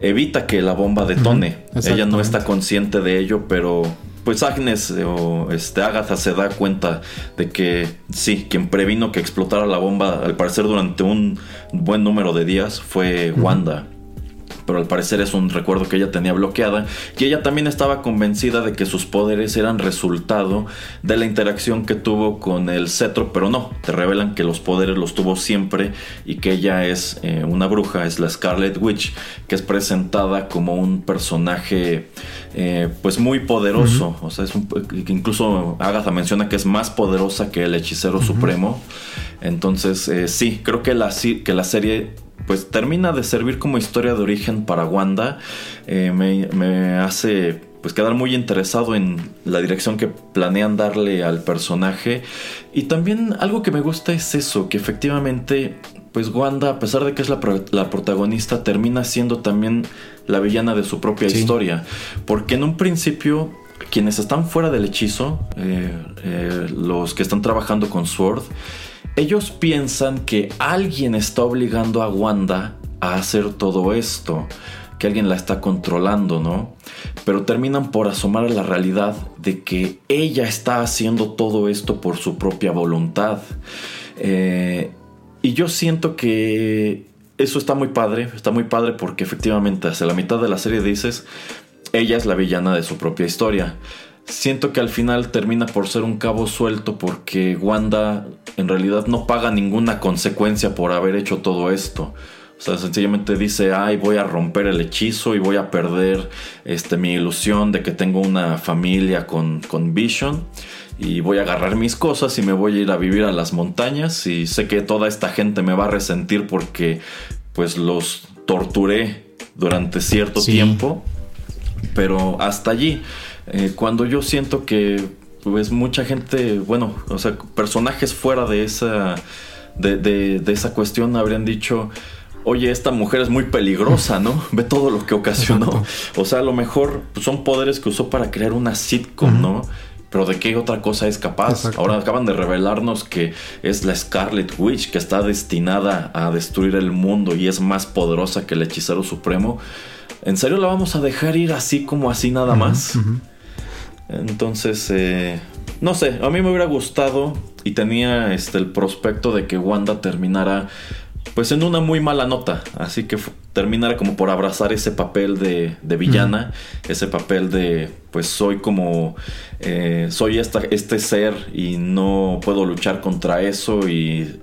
evita que la bomba detone. ella no está consciente de ello, pero pues Agnes o este Agatha se da cuenta de que sí, quien previno que explotara la bomba, al parecer durante un buen número de días, fue Wanda pero al parecer es un recuerdo que ella tenía bloqueada y ella también estaba convencida de que sus poderes eran resultado de la interacción que tuvo con el cetro, pero no, te revelan que los poderes los tuvo siempre y que ella es eh, una bruja, es la Scarlet Witch, que es presentada como un personaje eh, pues muy poderoso, o sea, es un, incluso Agatha menciona que es más poderosa que el hechicero supremo, entonces eh, sí, creo que la, que la serie pues termina de servir como historia de origen para Wanda. Eh, me, hace pues quedar muy interesado en la dirección que planean darle al personaje. Y también algo que me gusta es eso, que efectivamente pues Wanda, a pesar de que es la, protagonista, termina siendo también la villana de su propia historia. Porque en un principio, quienes están fuera del hechizo, eh, eh, los que están trabajando con Sword, ellos piensan que alguien está obligando a Wanda a hacer todo esto, que alguien la está controlando, ¿no? Pero terminan por asomar a la realidad de que ella está haciendo todo esto por su propia voluntad. Eh, y yo siento que eso está muy padre, está muy padre porque efectivamente hacia la mitad de la serie dices, ella es la villana de su propia historia siento que al final termina por ser un cabo suelto porque Wanda en realidad no paga ninguna consecuencia por haber hecho todo esto. O sea, sencillamente dice, ay, voy a romper el hechizo y voy a perder este, mi ilusión de que tengo una familia con, con Vision. Y voy a agarrar mis cosas y me voy a ir a vivir a las montañas. Y sé que toda esta gente me va a resentir porque pues los torturé durante cierto tiempo. Pero hasta allí. Eh, cuando yo siento que pues mucha gente, bueno, o sea, personajes fuera de esa, de, esa cuestión habrían dicho, oye, esta mujer es muy peligrosa, ¿no? Ve todo lo que ocasionó. O sea, a lo mejor pues, son poderes que usó para crear una sitcom, ¿no? Pero ¿de qué otra cosa es capaz? Ahora acaban de revelarnos que es la Scarlet Witch que está destinada a destruir el mundo y es más poderosa que el hechicero supremo. ¿En serio la vamos a dejar ir así como así nada más? Entonces, eh, no sé, a mí me hubiera gustado y tenía este, el prospecto de que Wanda terminara pues en una muy mala nota. Así que terminara como por abrazar ese papel de, villana, ese papel de pues soy como, eh, soy esta, este ser y no puedo luchar contra eso y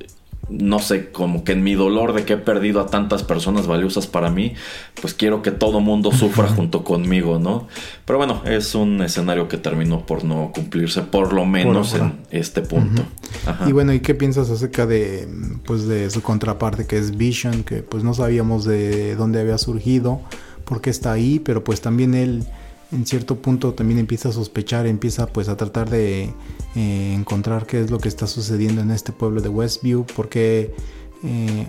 no sé, como que en mi dolor de que he perdido a tantas personas valiosas para mí, pues quiero que todo mundo sufra junto conmigo, ¿no? Pero bueno, es un escenario que terminó por no cumplirse, por lo menos en este punto. Y bueno, ¿y qué piensas acerca de, pues, de su contraparte que es Vision, que pues no sabíamos de dónde había surgido, por qué está ahí, pero pues también él en cierto punto también empieza a sospechar, empieza pues a tratar de eh, encontrar qué es lo que está sucediendo en este pueblo de Westview, porque eh,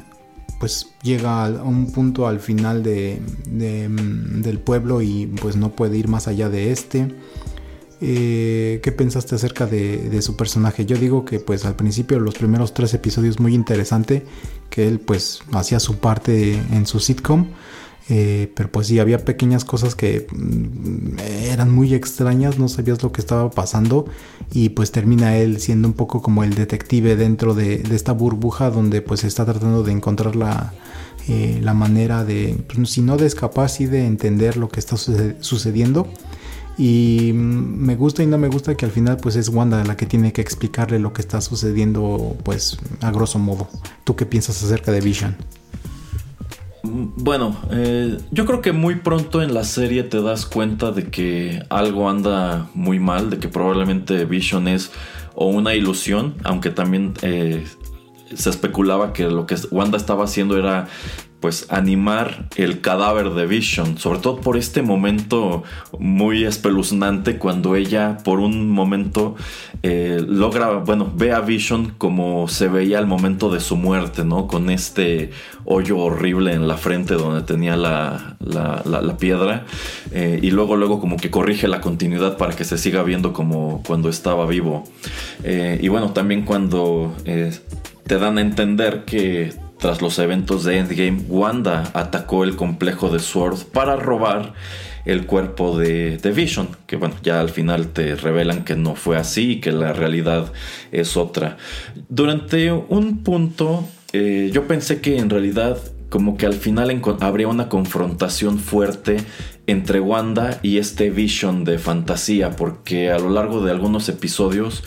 pues llega a un punto al final de, mm, del pueblo y pues no puede ir más allá de este. Eh, ¿Qué pensaste acerca de, de, su personaje? Yo digo que pues al principio los primeros tres episodios muy interesante, que él pues hacía su parte en su sitcom, eh, pero pues sí, había pequeñas cosas que mm, eran muy extrañas, no sabías lo que estaba pasando y pues termina él siendo un poco como el detective dentro de, esta burbuja donde pues está tratando de encontrar la, eh, la manera de, pues, si no de escapar, sí de entender lo que está sucediendo. Y mm, me gusta y no me gusta que al final pues es Wanda la que tiene que explicarle lo que está sucediendo pues a grosso modo. ¿Tú qué piensas acerca de Vision? Bueno, eh, yo creo que muy pronto en la serie te das cuenta de que algo anda muy mal, de que probablemente Vision es o una ilusión, aunque también eh, se especulaba que lo que Wanda estaba haciendo era pues animar el cadáver de Vision, sobre todo por este momento muy espeluznante cuando ella por un momento eh, logra, bueno, ve a Vision como se veía al momento de su muerte, ¿no? Con este hoyo horrible en la frente donde tenía la, la, piedra eh, y luego, luego como que corrige la continuidad para que se siga viendo como cuando estaba vivo. Eh, y bueno, también cuando te dan a entender que tras los eventos de Endgame, Wanda atacó el complejo de Sword para robar el cuerpo de, Vision, que bueno, ya al final te revelan que no fue así que la realidad es otra. Durante un punto eh, yo pensé que en realidad como que al final habría una confrontación fuerte entre Wanda y este Vision de fantasía, porque a lo largo de algunos episodios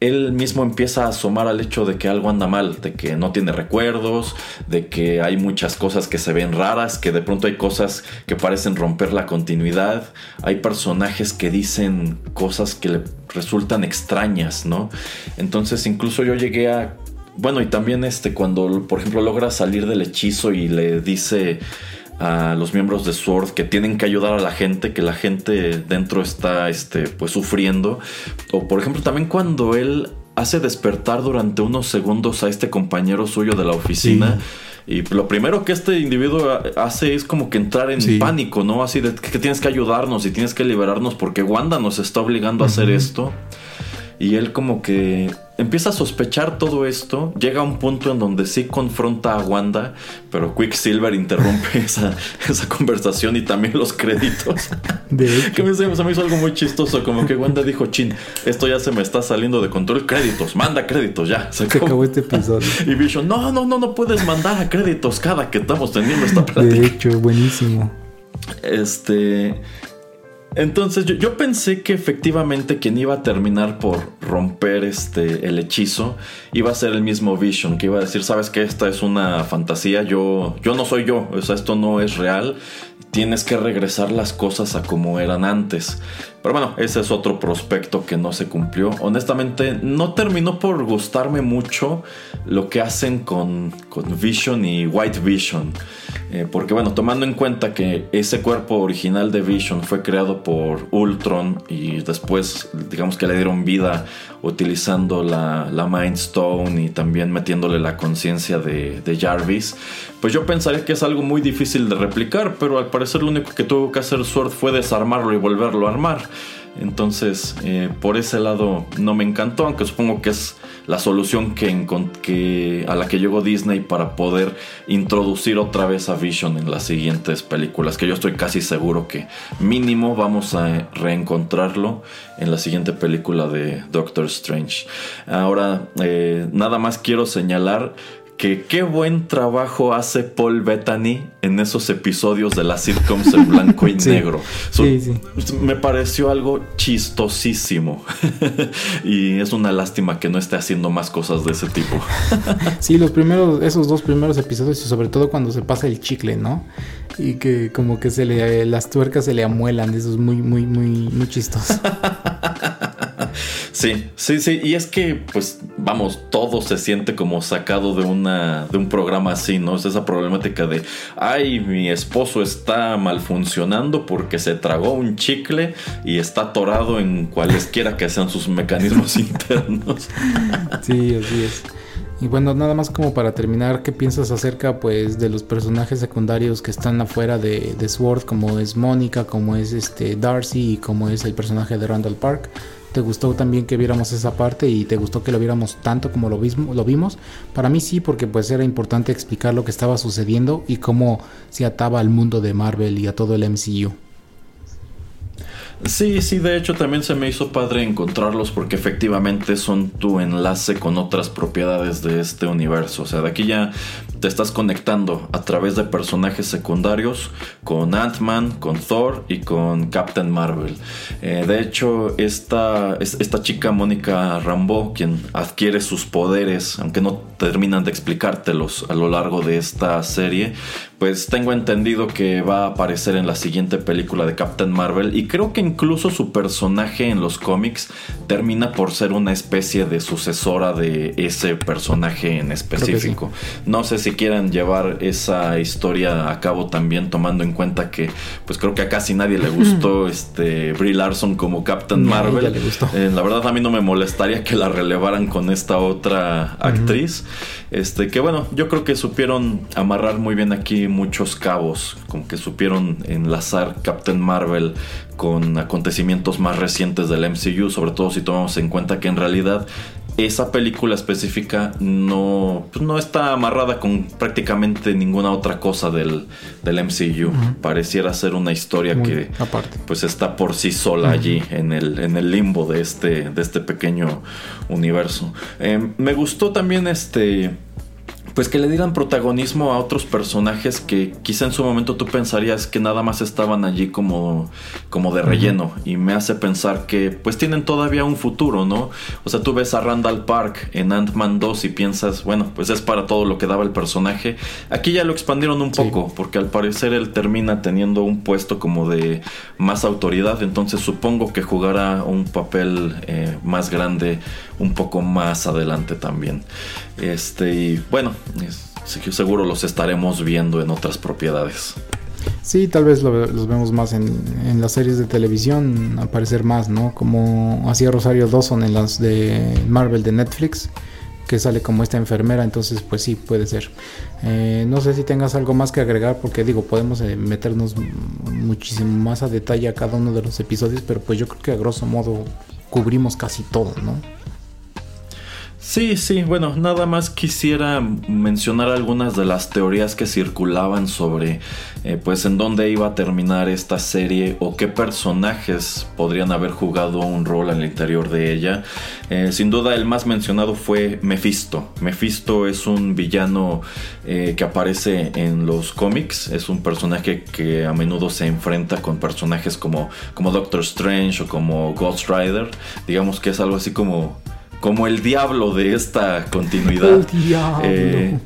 él mismo empieza a asomar al hecho de que algo anda mal, de que no tiene recuerdos, de que hay muchas cosas que se ven raras, que de pronto hay cosas que parecen romper la continuidad, hay personajes que dicen cosas que le resultan extrañas, ¿no? Entonces incluso yo llegué a... Bueno, y también este, cuando por ejemplo logra salir del hechizo y le dice a los miembros de SWORD que tienen que ayudar a la gente, que la gente dentro está este, pues, sufriendo. O por ejemplo también cuando él hace despertar durante unos segundos a este compañero suyo de la oficina. Y lo primero que este individuo hace es como que entrar en pánico, ¿no? Así de que tienes que ayudarnos y tienes que liberarnos porque Wanda nos está obligando a hacer esto. Y él como que empieza a sospechar todo esto, llega a un punto en donde sí confronta a Wanda, pero Quicksilver interrumpe esa, esa conversación y también los créditos. que me, se me hizo algo muy chistoso, como que Wanda dijo, chin, esto ya se me está saliendo de control, créditos, manda créditos, ya. Se acabó, este episodio. Y Vision, no, no, no, no puedes mandar a créditos cada que estamos teniendo esta plática. De hecho, buenísimo. Este... Entonces yo, pensé que efectivamente quien iba a terminar por romper este el hechizo iba a ser el mismo Vision, que iba a decir, sabes que esta es una fantasía, yo, yo no soy yo, o sea, esto no es real, tienes que regresar las cosas a como eran antes. Pero bueno, ese es otro prospecto que no se cumplió. Honestamente, no terminó por gustarme mucho lo que hacen con, con Vision y White Vision. Eh, porque bueno, tomando en cuenta que ese cuerpo original de Vision fue creado por Ultron y después digamos que le dieron vida utilizando la, la Mind Stone y también metiéndole la conciencia de, de, Jarvis, pues yo pensaría que es algo muy difícil de replicar, pero al parecer lo único que tuvo que hacer Sword fue desarmarlo y volverlo a armar. Entonces, eh, por ese lado no me encantó, aunque supongo que es la solución que, a la que llegó Disney para poder introducir otra vez a Vision en las siguientes películas, que yo estoy casi seguro que mínimo vamos a reencontrarlo en la siguiente película de Doctor Strange. Ahora, eh, nada más quiero señalar que qué buen trabajo hace Paul Bettany en esos episodios de las sitcoms en blanco y negro. sí, sí. Me pareció algo chistosísimo. y es una lástima que no esté haciendo más cosas de ese tipo. sí, los primeros, esos dos primeros episodios, y sobre todo cuando se pasa el chicle, ¿no? Y que como que se le, las tuercas se le amuelan, eso es muy, muy, muy, muy chistoso. Sí, sí, sí. Y es que, pues, vamos, todo se siente como sacado de una. de un programa así, ¿no? Es esa problemática de ay, mi esposo está mal funcionando porque se tragó un chicle y está atorado en cualesquiera que sean sus mecanismos internos. Sí, así es. Y bueno, nada más como para terminar, ¿qué piensas acerca pues de los personajes secundarios que están afuera de, de Sword, como es Mónica, como es este Darcy y como es el personaje de Randall Park? ¿Te gustó también que viéramos esa parte y te gustó que lo viéramos tanto como lo, lo vimos? Para mí sí, porque pues era importante explicar lo que estaba sucediendo y cómo se ataba al mundo de Marvel y a todo el MCU. Sí, sí, de hecho también se me hizo padre encontrarlos porque efectivamente son tu enlace con otras propiedades de este universo. O sea, de aquí ya te estás conectando a través de personajes secundarios con Ant-Man, con Thor y con Captain Marvel. Eh, de hecho, esta, esta chica Mónica Rambeau, quien adquiere sus poderes, aunque no terminan de explicártelos a lo largo de esta serie, pues tengo entendido que va a aparecer en la siguiente película de Captain Marvel y creo que incluso su personaje en los cómics termina por ser una especie de sucesora de ese personaje en específico. No sé si quieran llevar esa historia a cabo también tomando en cuenta que pues creo que a casi nadie le gustó este Brie Larson como Captain Marvel. Eh, la verdad a mí no me molestaría que la relevaran con esta otra actriz. Este que bueno, yo creo que supieron amarrar muy bien aquí muchos cabos, como que supieron enlazar Captain Marvel con acontecimientos más recientes del MCU, sobre todo si tomamos en cuenta que en realidad esa película específica no, pues no está amarrada con prácticamente ninguna otra cosa del, del MCU. Pareciera ser una historia que aparte. pues está por sí sola allí en el, en el limbo de este, de este pequeño universo. Eh, me gustó también este pues que le dieran protagonismo a otros personajes que quizá en su momento tú pensarías que nada más estaban allí como, como de relleno. Y me hace pensar que pues tienen todavía un futuro, ¿no? O sea, tú ves a Randall Park en Ant-Man 2 y piensas, bueno, pues es para todo lo que daba el personaje. Aquí ya lo expandieron un poco, porque al parecer él termina teniendo un puesto como de más autoridad. Entonces supongo que jugará un papel eh, más grande un poco más adelante también. Este, y bueno, seguro los estaremos viendo en otras propiedades. Sí, tal vez los vemos más en, las series de televisión, aparecer más, ¿no? Como hacía Rosario Dawson en las de Marvel de Netflix, que sale como esta enfermera, entonces pues sí, puede ser. Eh, no sé si tengas algo más que agregar, porque digo, podemos eh, meternos muchísimo más a detalle a cada uno de los episodios, pero pues yo creo que a grosso modo cubrimos casi todo, ¿no? Sí, sí, bueno, nada más quisiera mencionar algunas de las teorías que circulaban sobre eh, pues en dónde iba a terminar esta serie o qué personajes podrían haber jugado un rol al interior de ella. Eh, sin duda el más mencionado fue Mephisto. Mephisto es un villano eh, que aparece en los cómics, es un personaje que a menudo se enfrenta con personajes como, como Doctor Strange o como Ghost Rider. Digamos que es algo así como como el diablo de esta continuidad. El diablo. Eh,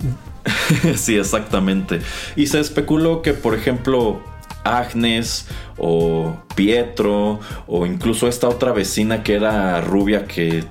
sí, exactamente. Y se especuló que, por ejemplo, Agnes o Pietro o incluso esta otra vecina que era rubia que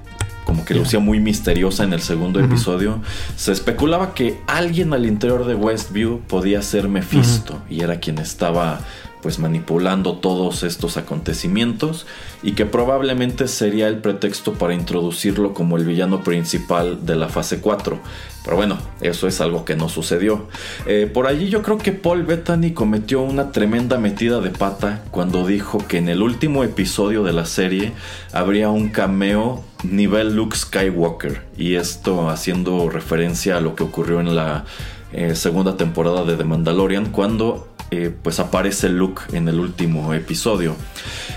como que lucía muy misteriosa en el segundo episodio, se especulaba que alguien al interior de Westview podía ser Mephisto y era quien estaba pues manipulando todos estos acontecimientos y que probablemente sería el pretexto para introducirlo como el villano principal de la fase 4. Pero bueno, eso es algo que no sucedió. Eh, por allí yo creo que Paul Bettany cometió una tremenda metida de pata cuando dijo que en el último episodio de la serie habría un cameo nivel Luke Skywalker. Y esto haciendo referencia a lo que ocurrió en la eh, segunda temporada de The Mandalorian cuando eh, pues aparece Luke en el último episodio.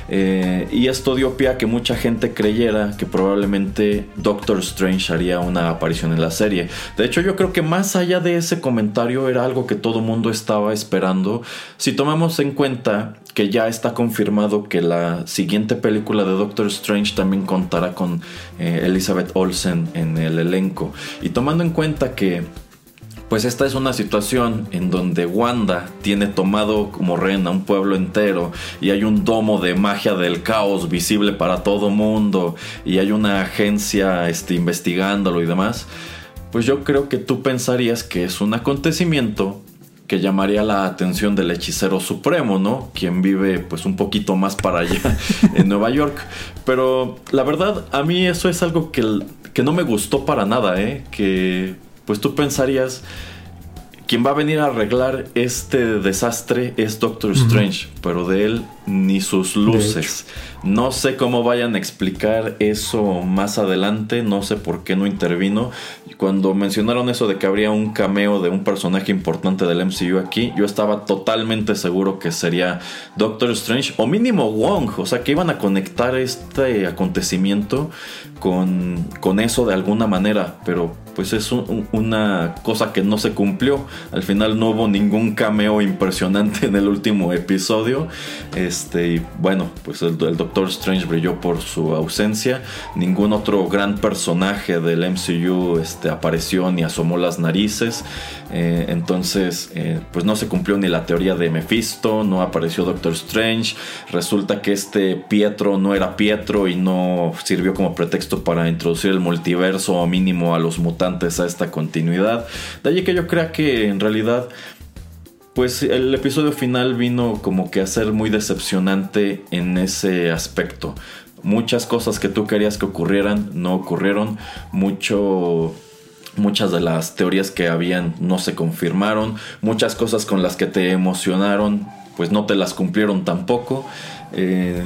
Eh, y esto dio pie a que mucha gente creyera que probablemente Doctor Strange haría una aparición en la serie. De hecho, yo creo que más allá de ese comentario era algo que todo mundo estaba esperando. Si tomamos en cuenta que ya está confirmado que la siguiente película de Doctor Strange también contará con eh, Elizabeth Olsen en el elenco. Y tomando en cuenta que pues esta es una situación en donde Wanda tiene tomado como reina un pueblo entero y hay un domo de magia del caos visible para todo mundo y hay una agencia este, investigándolo y demás, pues yo creo que tú pensarías que es un acontecimiento que llamaría la atención del hechicero supremo, ¿no? Quien vive pues un poquito más para allá en Nueva York. Pero la verdad, a mí eso es algo que, que no me gustó para nada, ¿eh? Que pues tú pensarías, quien va a venir a arreglar este desastre es Doctor Strange, pero de él ni sus luces. No sé cómo vayan a explicar eso más adelante, no sé por qué no intervino. Cuando mencionaron eso de que habría un cameo de un personaje importante del MCU aquí, yo estaba totalmente seguro que sería Doctor Strange o mínimo Wong, o sea que iban a conectar este acontecimiento con, con eso de alguna manera, pero pues es una cosa que no se cumplió. Al final no hubo ningún cameo impresionante en el último episodio. Este, y bueno, pues el, Doctor Strange brilló por su ausencia. Ningún otro gran personaje del MCU este, apareció ni asomó las narices. Eh, entonces, eh, pues no se cumplió ni la teoría de Mephisto, no apareció Doctor Strange. Resulta que este Pietro no era Pietro y no sirvió como pretexto para introducir el multiverso o mínimo a los mutantes a esta continuidad. De allí que yo crea que en realidad pues el episodio final vino como que a ser muy decepcionante en ese aspecto. Muchas cosas que tú querías que ocurrieran no ocurrieron. Mucho muchas de las teorías que habían no se confirmaron, muchas cosas con las que te emocionaron pues no te las cumplieron tampoco. Eh,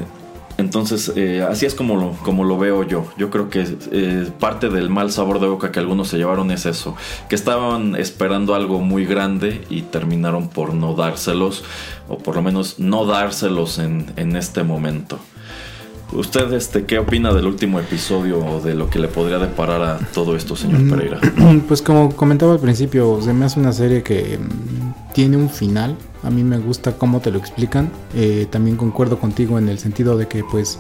entonces, eh, así es como lo, como lo veo yo. Yo creo que eh, parte del mal sabor de boca que algunos se llevaron es eso, que estaban esperando algo muy grande y terminaron por no dárselos, o por lo menos no dárselos en, en este momento. ¿Usted este, qué opina del último episodio o de lo que le podría deparar a todo esto, señor mm, Pereira? Pues como comentaba al principio, se me hace una serie que mm, tiene un final a mí me gusta cómo te lo explican. Eh, también concuerdo contigo en el sentido de que pues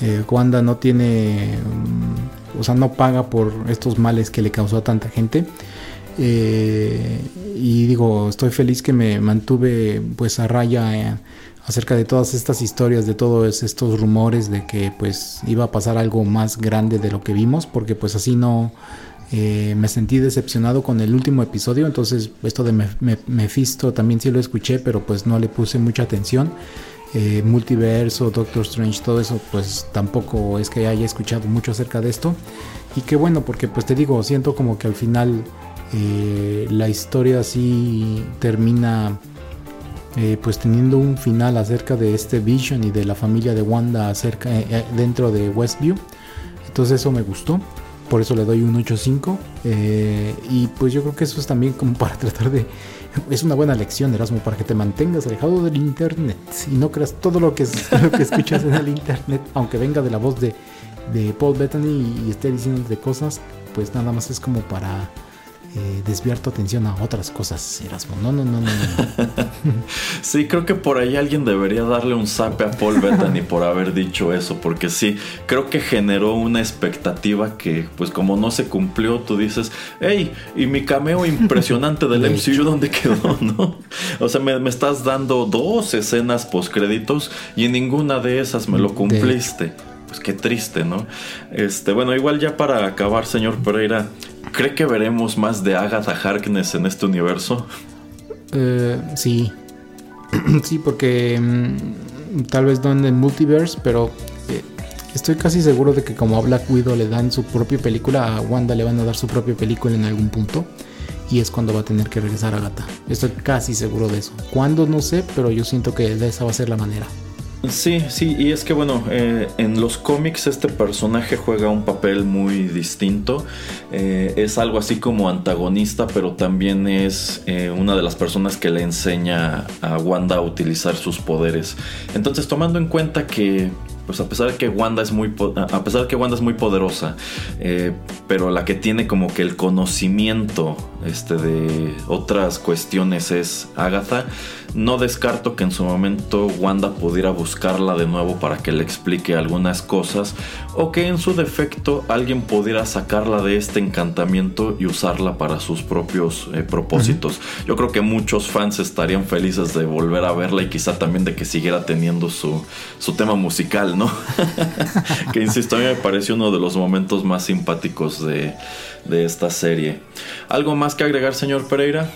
eh, Wanda no tiene, mm, o sea, no paga por estos males que le causó a tanta gente. Eh, y digo, estoy feliz que me mantuve pues a raya acerca de todas estas historias, de todos estos rumores de que pues iba a pasar algo más grande de lo que vimos, porque pues así no eh, me sentí decepcionado con el último episodio, entonces esto de Mephisto también sí lo escuché, pero pues no le puse mucha atención. Eh, multiverso, Doctor Strange, todo eso, pues tampoco es que haya escuchado mucho acerca de esto. Y qué bueno, porque pues te digo, siento como que al final eh, la historia sí termina pues teniendo un final acerca de este Vision y de la familia de Wanda acerca, dentro de Westview. Entonces eso me gustó por eso le doy un 8.5. Eh, y pues yo creo que eso es también como para tratar de... Es una buena lección, Erasmo, para que te mantengas alejado del Internet y no creas todo lo que, lo que escuchas en el Internet, aunque venga de la voz de, de Paul Bettany y esté diciendo de cosas, pues nada más es como para eh, desviar tu atención a otras cosas, Erasmo. No, no, no, no. sí, creo que por ahí alguien debería darle un zape a Paul Bettany por haber dicho eso, porque sí, creo que generó una expectativa que, pues como no se cumplió, tú dices, hey, y mi cameo impresionante del MCU, ¿dónde quedó? ¿No? O sea, me, estás dando dos escenas post créditos y en ninguna de esas me lo cumpliste. Pues qué triste, ¿no? Este, bueno, igual ya para acabar, señor Pereira, ¿Cree que veremos más de Agatha Harkness en este universo? Eh, sí. sí, porque mm, tal vez no en el multiverse, pero eh, estoy casi seguro de que como a Black Widow le dan su propia película, a Wanda le van a dar su propia película en algún punto. Y es cuando va a tener que regresar Agatha. Estoy casi seguro de eso. ¿Cuándo? No sé, pero yo siento que esa va a ser la manera. Sí, sí, y es que bueno, eh, en los cómics este personaje juega un papel muy distinto. Eh, es algo así como antagonista, pero también es eh, una de las personas que le enseña a Wanda a utilizar sus poderes. Entonces, tomando en cuenta que pues a pesar de que Wanda es muy a pesar de que Wanda es muy poderosa pero la que tiene como que el conocimiento este de otras cuestiones es Agatha no descarto que en su momento Wanda pudiera buscarla de nuevo para que le explique algunas cosas o que en su defecto alguien pudiera sacarla de este encantamiento y usarla para sus propios eh, propósitos. Yo creo que muchos fans estarían felices de volver a verla y quizá también de que siguiera teniendo su, su tema musical, ¿no? que insisto, a mí me pareció uno de los momentos más simpáticos de, de esta serie. ¿Algo más que agregar, señor Pereira?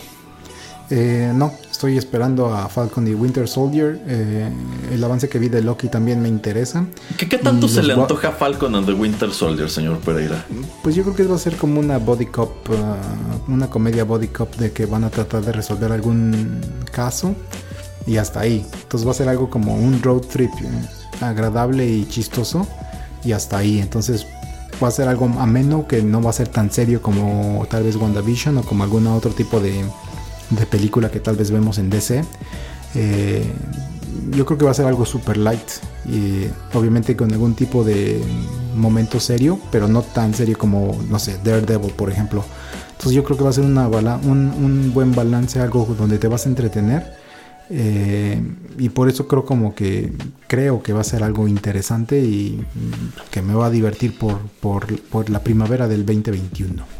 Eh, no, estoy esperando a Falcon y Winter Soldier. Eh, el avance que vi de Loki también me interesa. ¿Qué, tanto se le antoja a Falcon and the Winter Soldier, señor Pereira? Pues yo creo que va a ser como una body cop, uh, una comedia body cop de que van a tratar de resolver algún caso y hasta ahí. Entonces va a ser algo como un road trip eh, agradable y chistoso y hasta ahí. Entonces va a ser algo ameno que no va a ser tan serio como tal vez WandaVision o como algún otro tipo de de película que tal vez vemos en DC. Eh, yo creo que va a ser algo super light y obviamente con algún tipo de momento serio, pero no tan serio como, no sé, Daredevil, por ejemplo. Entonces yo creo que va a ser una un, un, buen balance, algo donde te vas a entretener. Eh, y por eso creo como que creo que va a ser algo interesante y que me va a divertir por, por, por la primavera del 2021.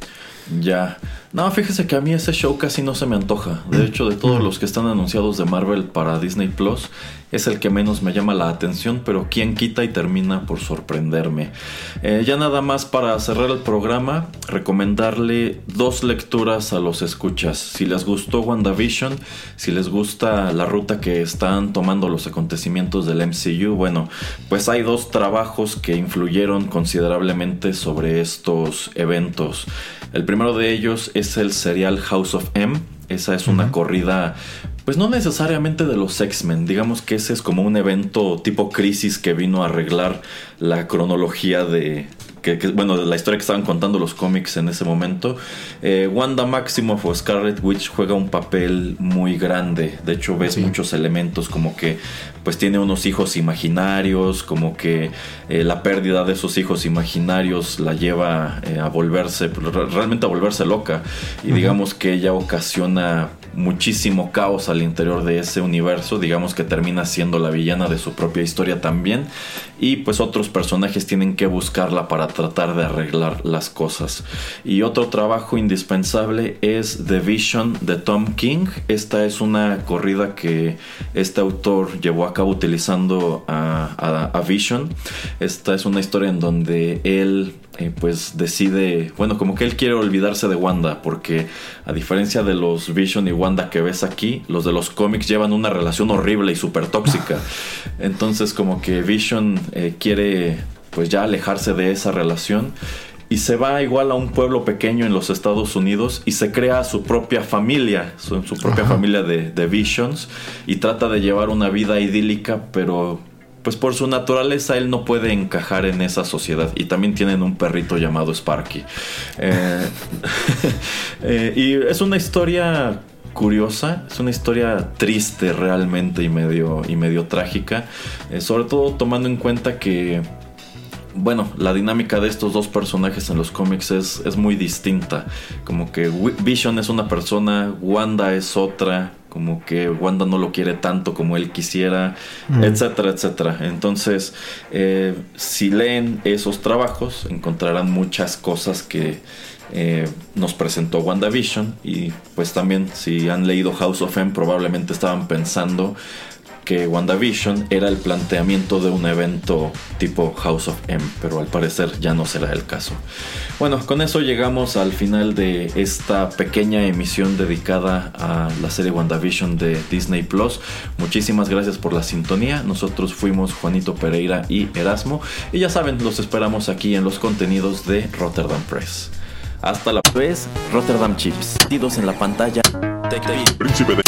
Ya. No, fíjese que a mí ese show casi no se me antoja. De hecho, de todos los que están anunciados de Marvel para Disney Plus, es el que menos me llama la atención, pero quien quita y termina por sorprenderme. Eh, ya nada más para cerrar el programa, recomendarle dos lecturas a los escuchas. Si les gustó WandaVision, si les gusta la ruta que están tomando los acontecimientos del MCU, bueno, pues hay dos trabajos que influyeron considerablemente sobre estos eventos. El primero de ellos es el serial House of M. Esa es una corrida, pues no necesariamente de los X-Men, digamos que ese es como un evento tipo crisis que vino a arreglar la cronología de, que, bueno, la historia que estaban contando los cómics en ese momento, eh, Wanda Maximoff o Scarlet Witch juega un papel muy grande. De hecho, ves muchos elementos como que pues tiene unos hijos imaginarios, como que eh, la pérdida de esos hijos imaginarios la lleva eh, a volverse, realmente a volverse loca. Y digamos que ella ocasiona muchísimo caos al interior de ese universo, digamos que termina siendo la villana de su propia historia también y pues otros personajes tienen que buscarla para tratar de arreglar las cosas. Y otro trabajo indispensable es The Vision de Tom King. Esta es una corrida que este autor llevó a cabo utilizando a, a Vision. Esta es una historia en donde él eh, pues decide, bueno, como que él quiere olvidarse de Wanda, porque a diferencia de los Vision y Wanda que ves aquí, los de los cómics llevan una relación horrible y súper tóxica. Entonces como que Vision eh, quiere pues ya alejarse de esa relación y se va igual a un pueblo pequeño en los Estados Unidos y se crea su propia familia, su, su propia familia de, de, Visions y trata de llevar una vida idílica, pero pues por su naturaleza él no puede encajar en esa sociedad. Y también tienen un perrito llamado Sparky. Eh, eh, y es una historia curiosa, es una historia triste realmente y medio, y medio trágica. Eh, sobre todo tomando en cuenta que bueno, la dinámica de estos dos personajes en los cómics es, es, muy distinta. Como que Vision es una persona, Wanda es otra, como que Wanda no lo quiere tanto como él quisiera, mm. etcétera, etcétera. Entonces, eh, si leen esos trabajos, encontrarán muchas cosas que eh, nos presentó WandaVision y pues también si han leído House of M probablemente estaban pensando que WandaVision era el planteamiento de un evento tipo House of M, pero al parecer ya no será el caso. Bueno, con eso llegamos al final de esta pequeña emisión dedicada a la serie WandaVision de Disney Plus. Muchísimas gracias por la sintonía. Nosotros fuimos Juanito Pereira y Erasmo y ya saben, los esperamos aquí en los contenidos de Rotterdam Press. Hasta la vez, Rotterdam Chips. en la pantalla. Príncipe de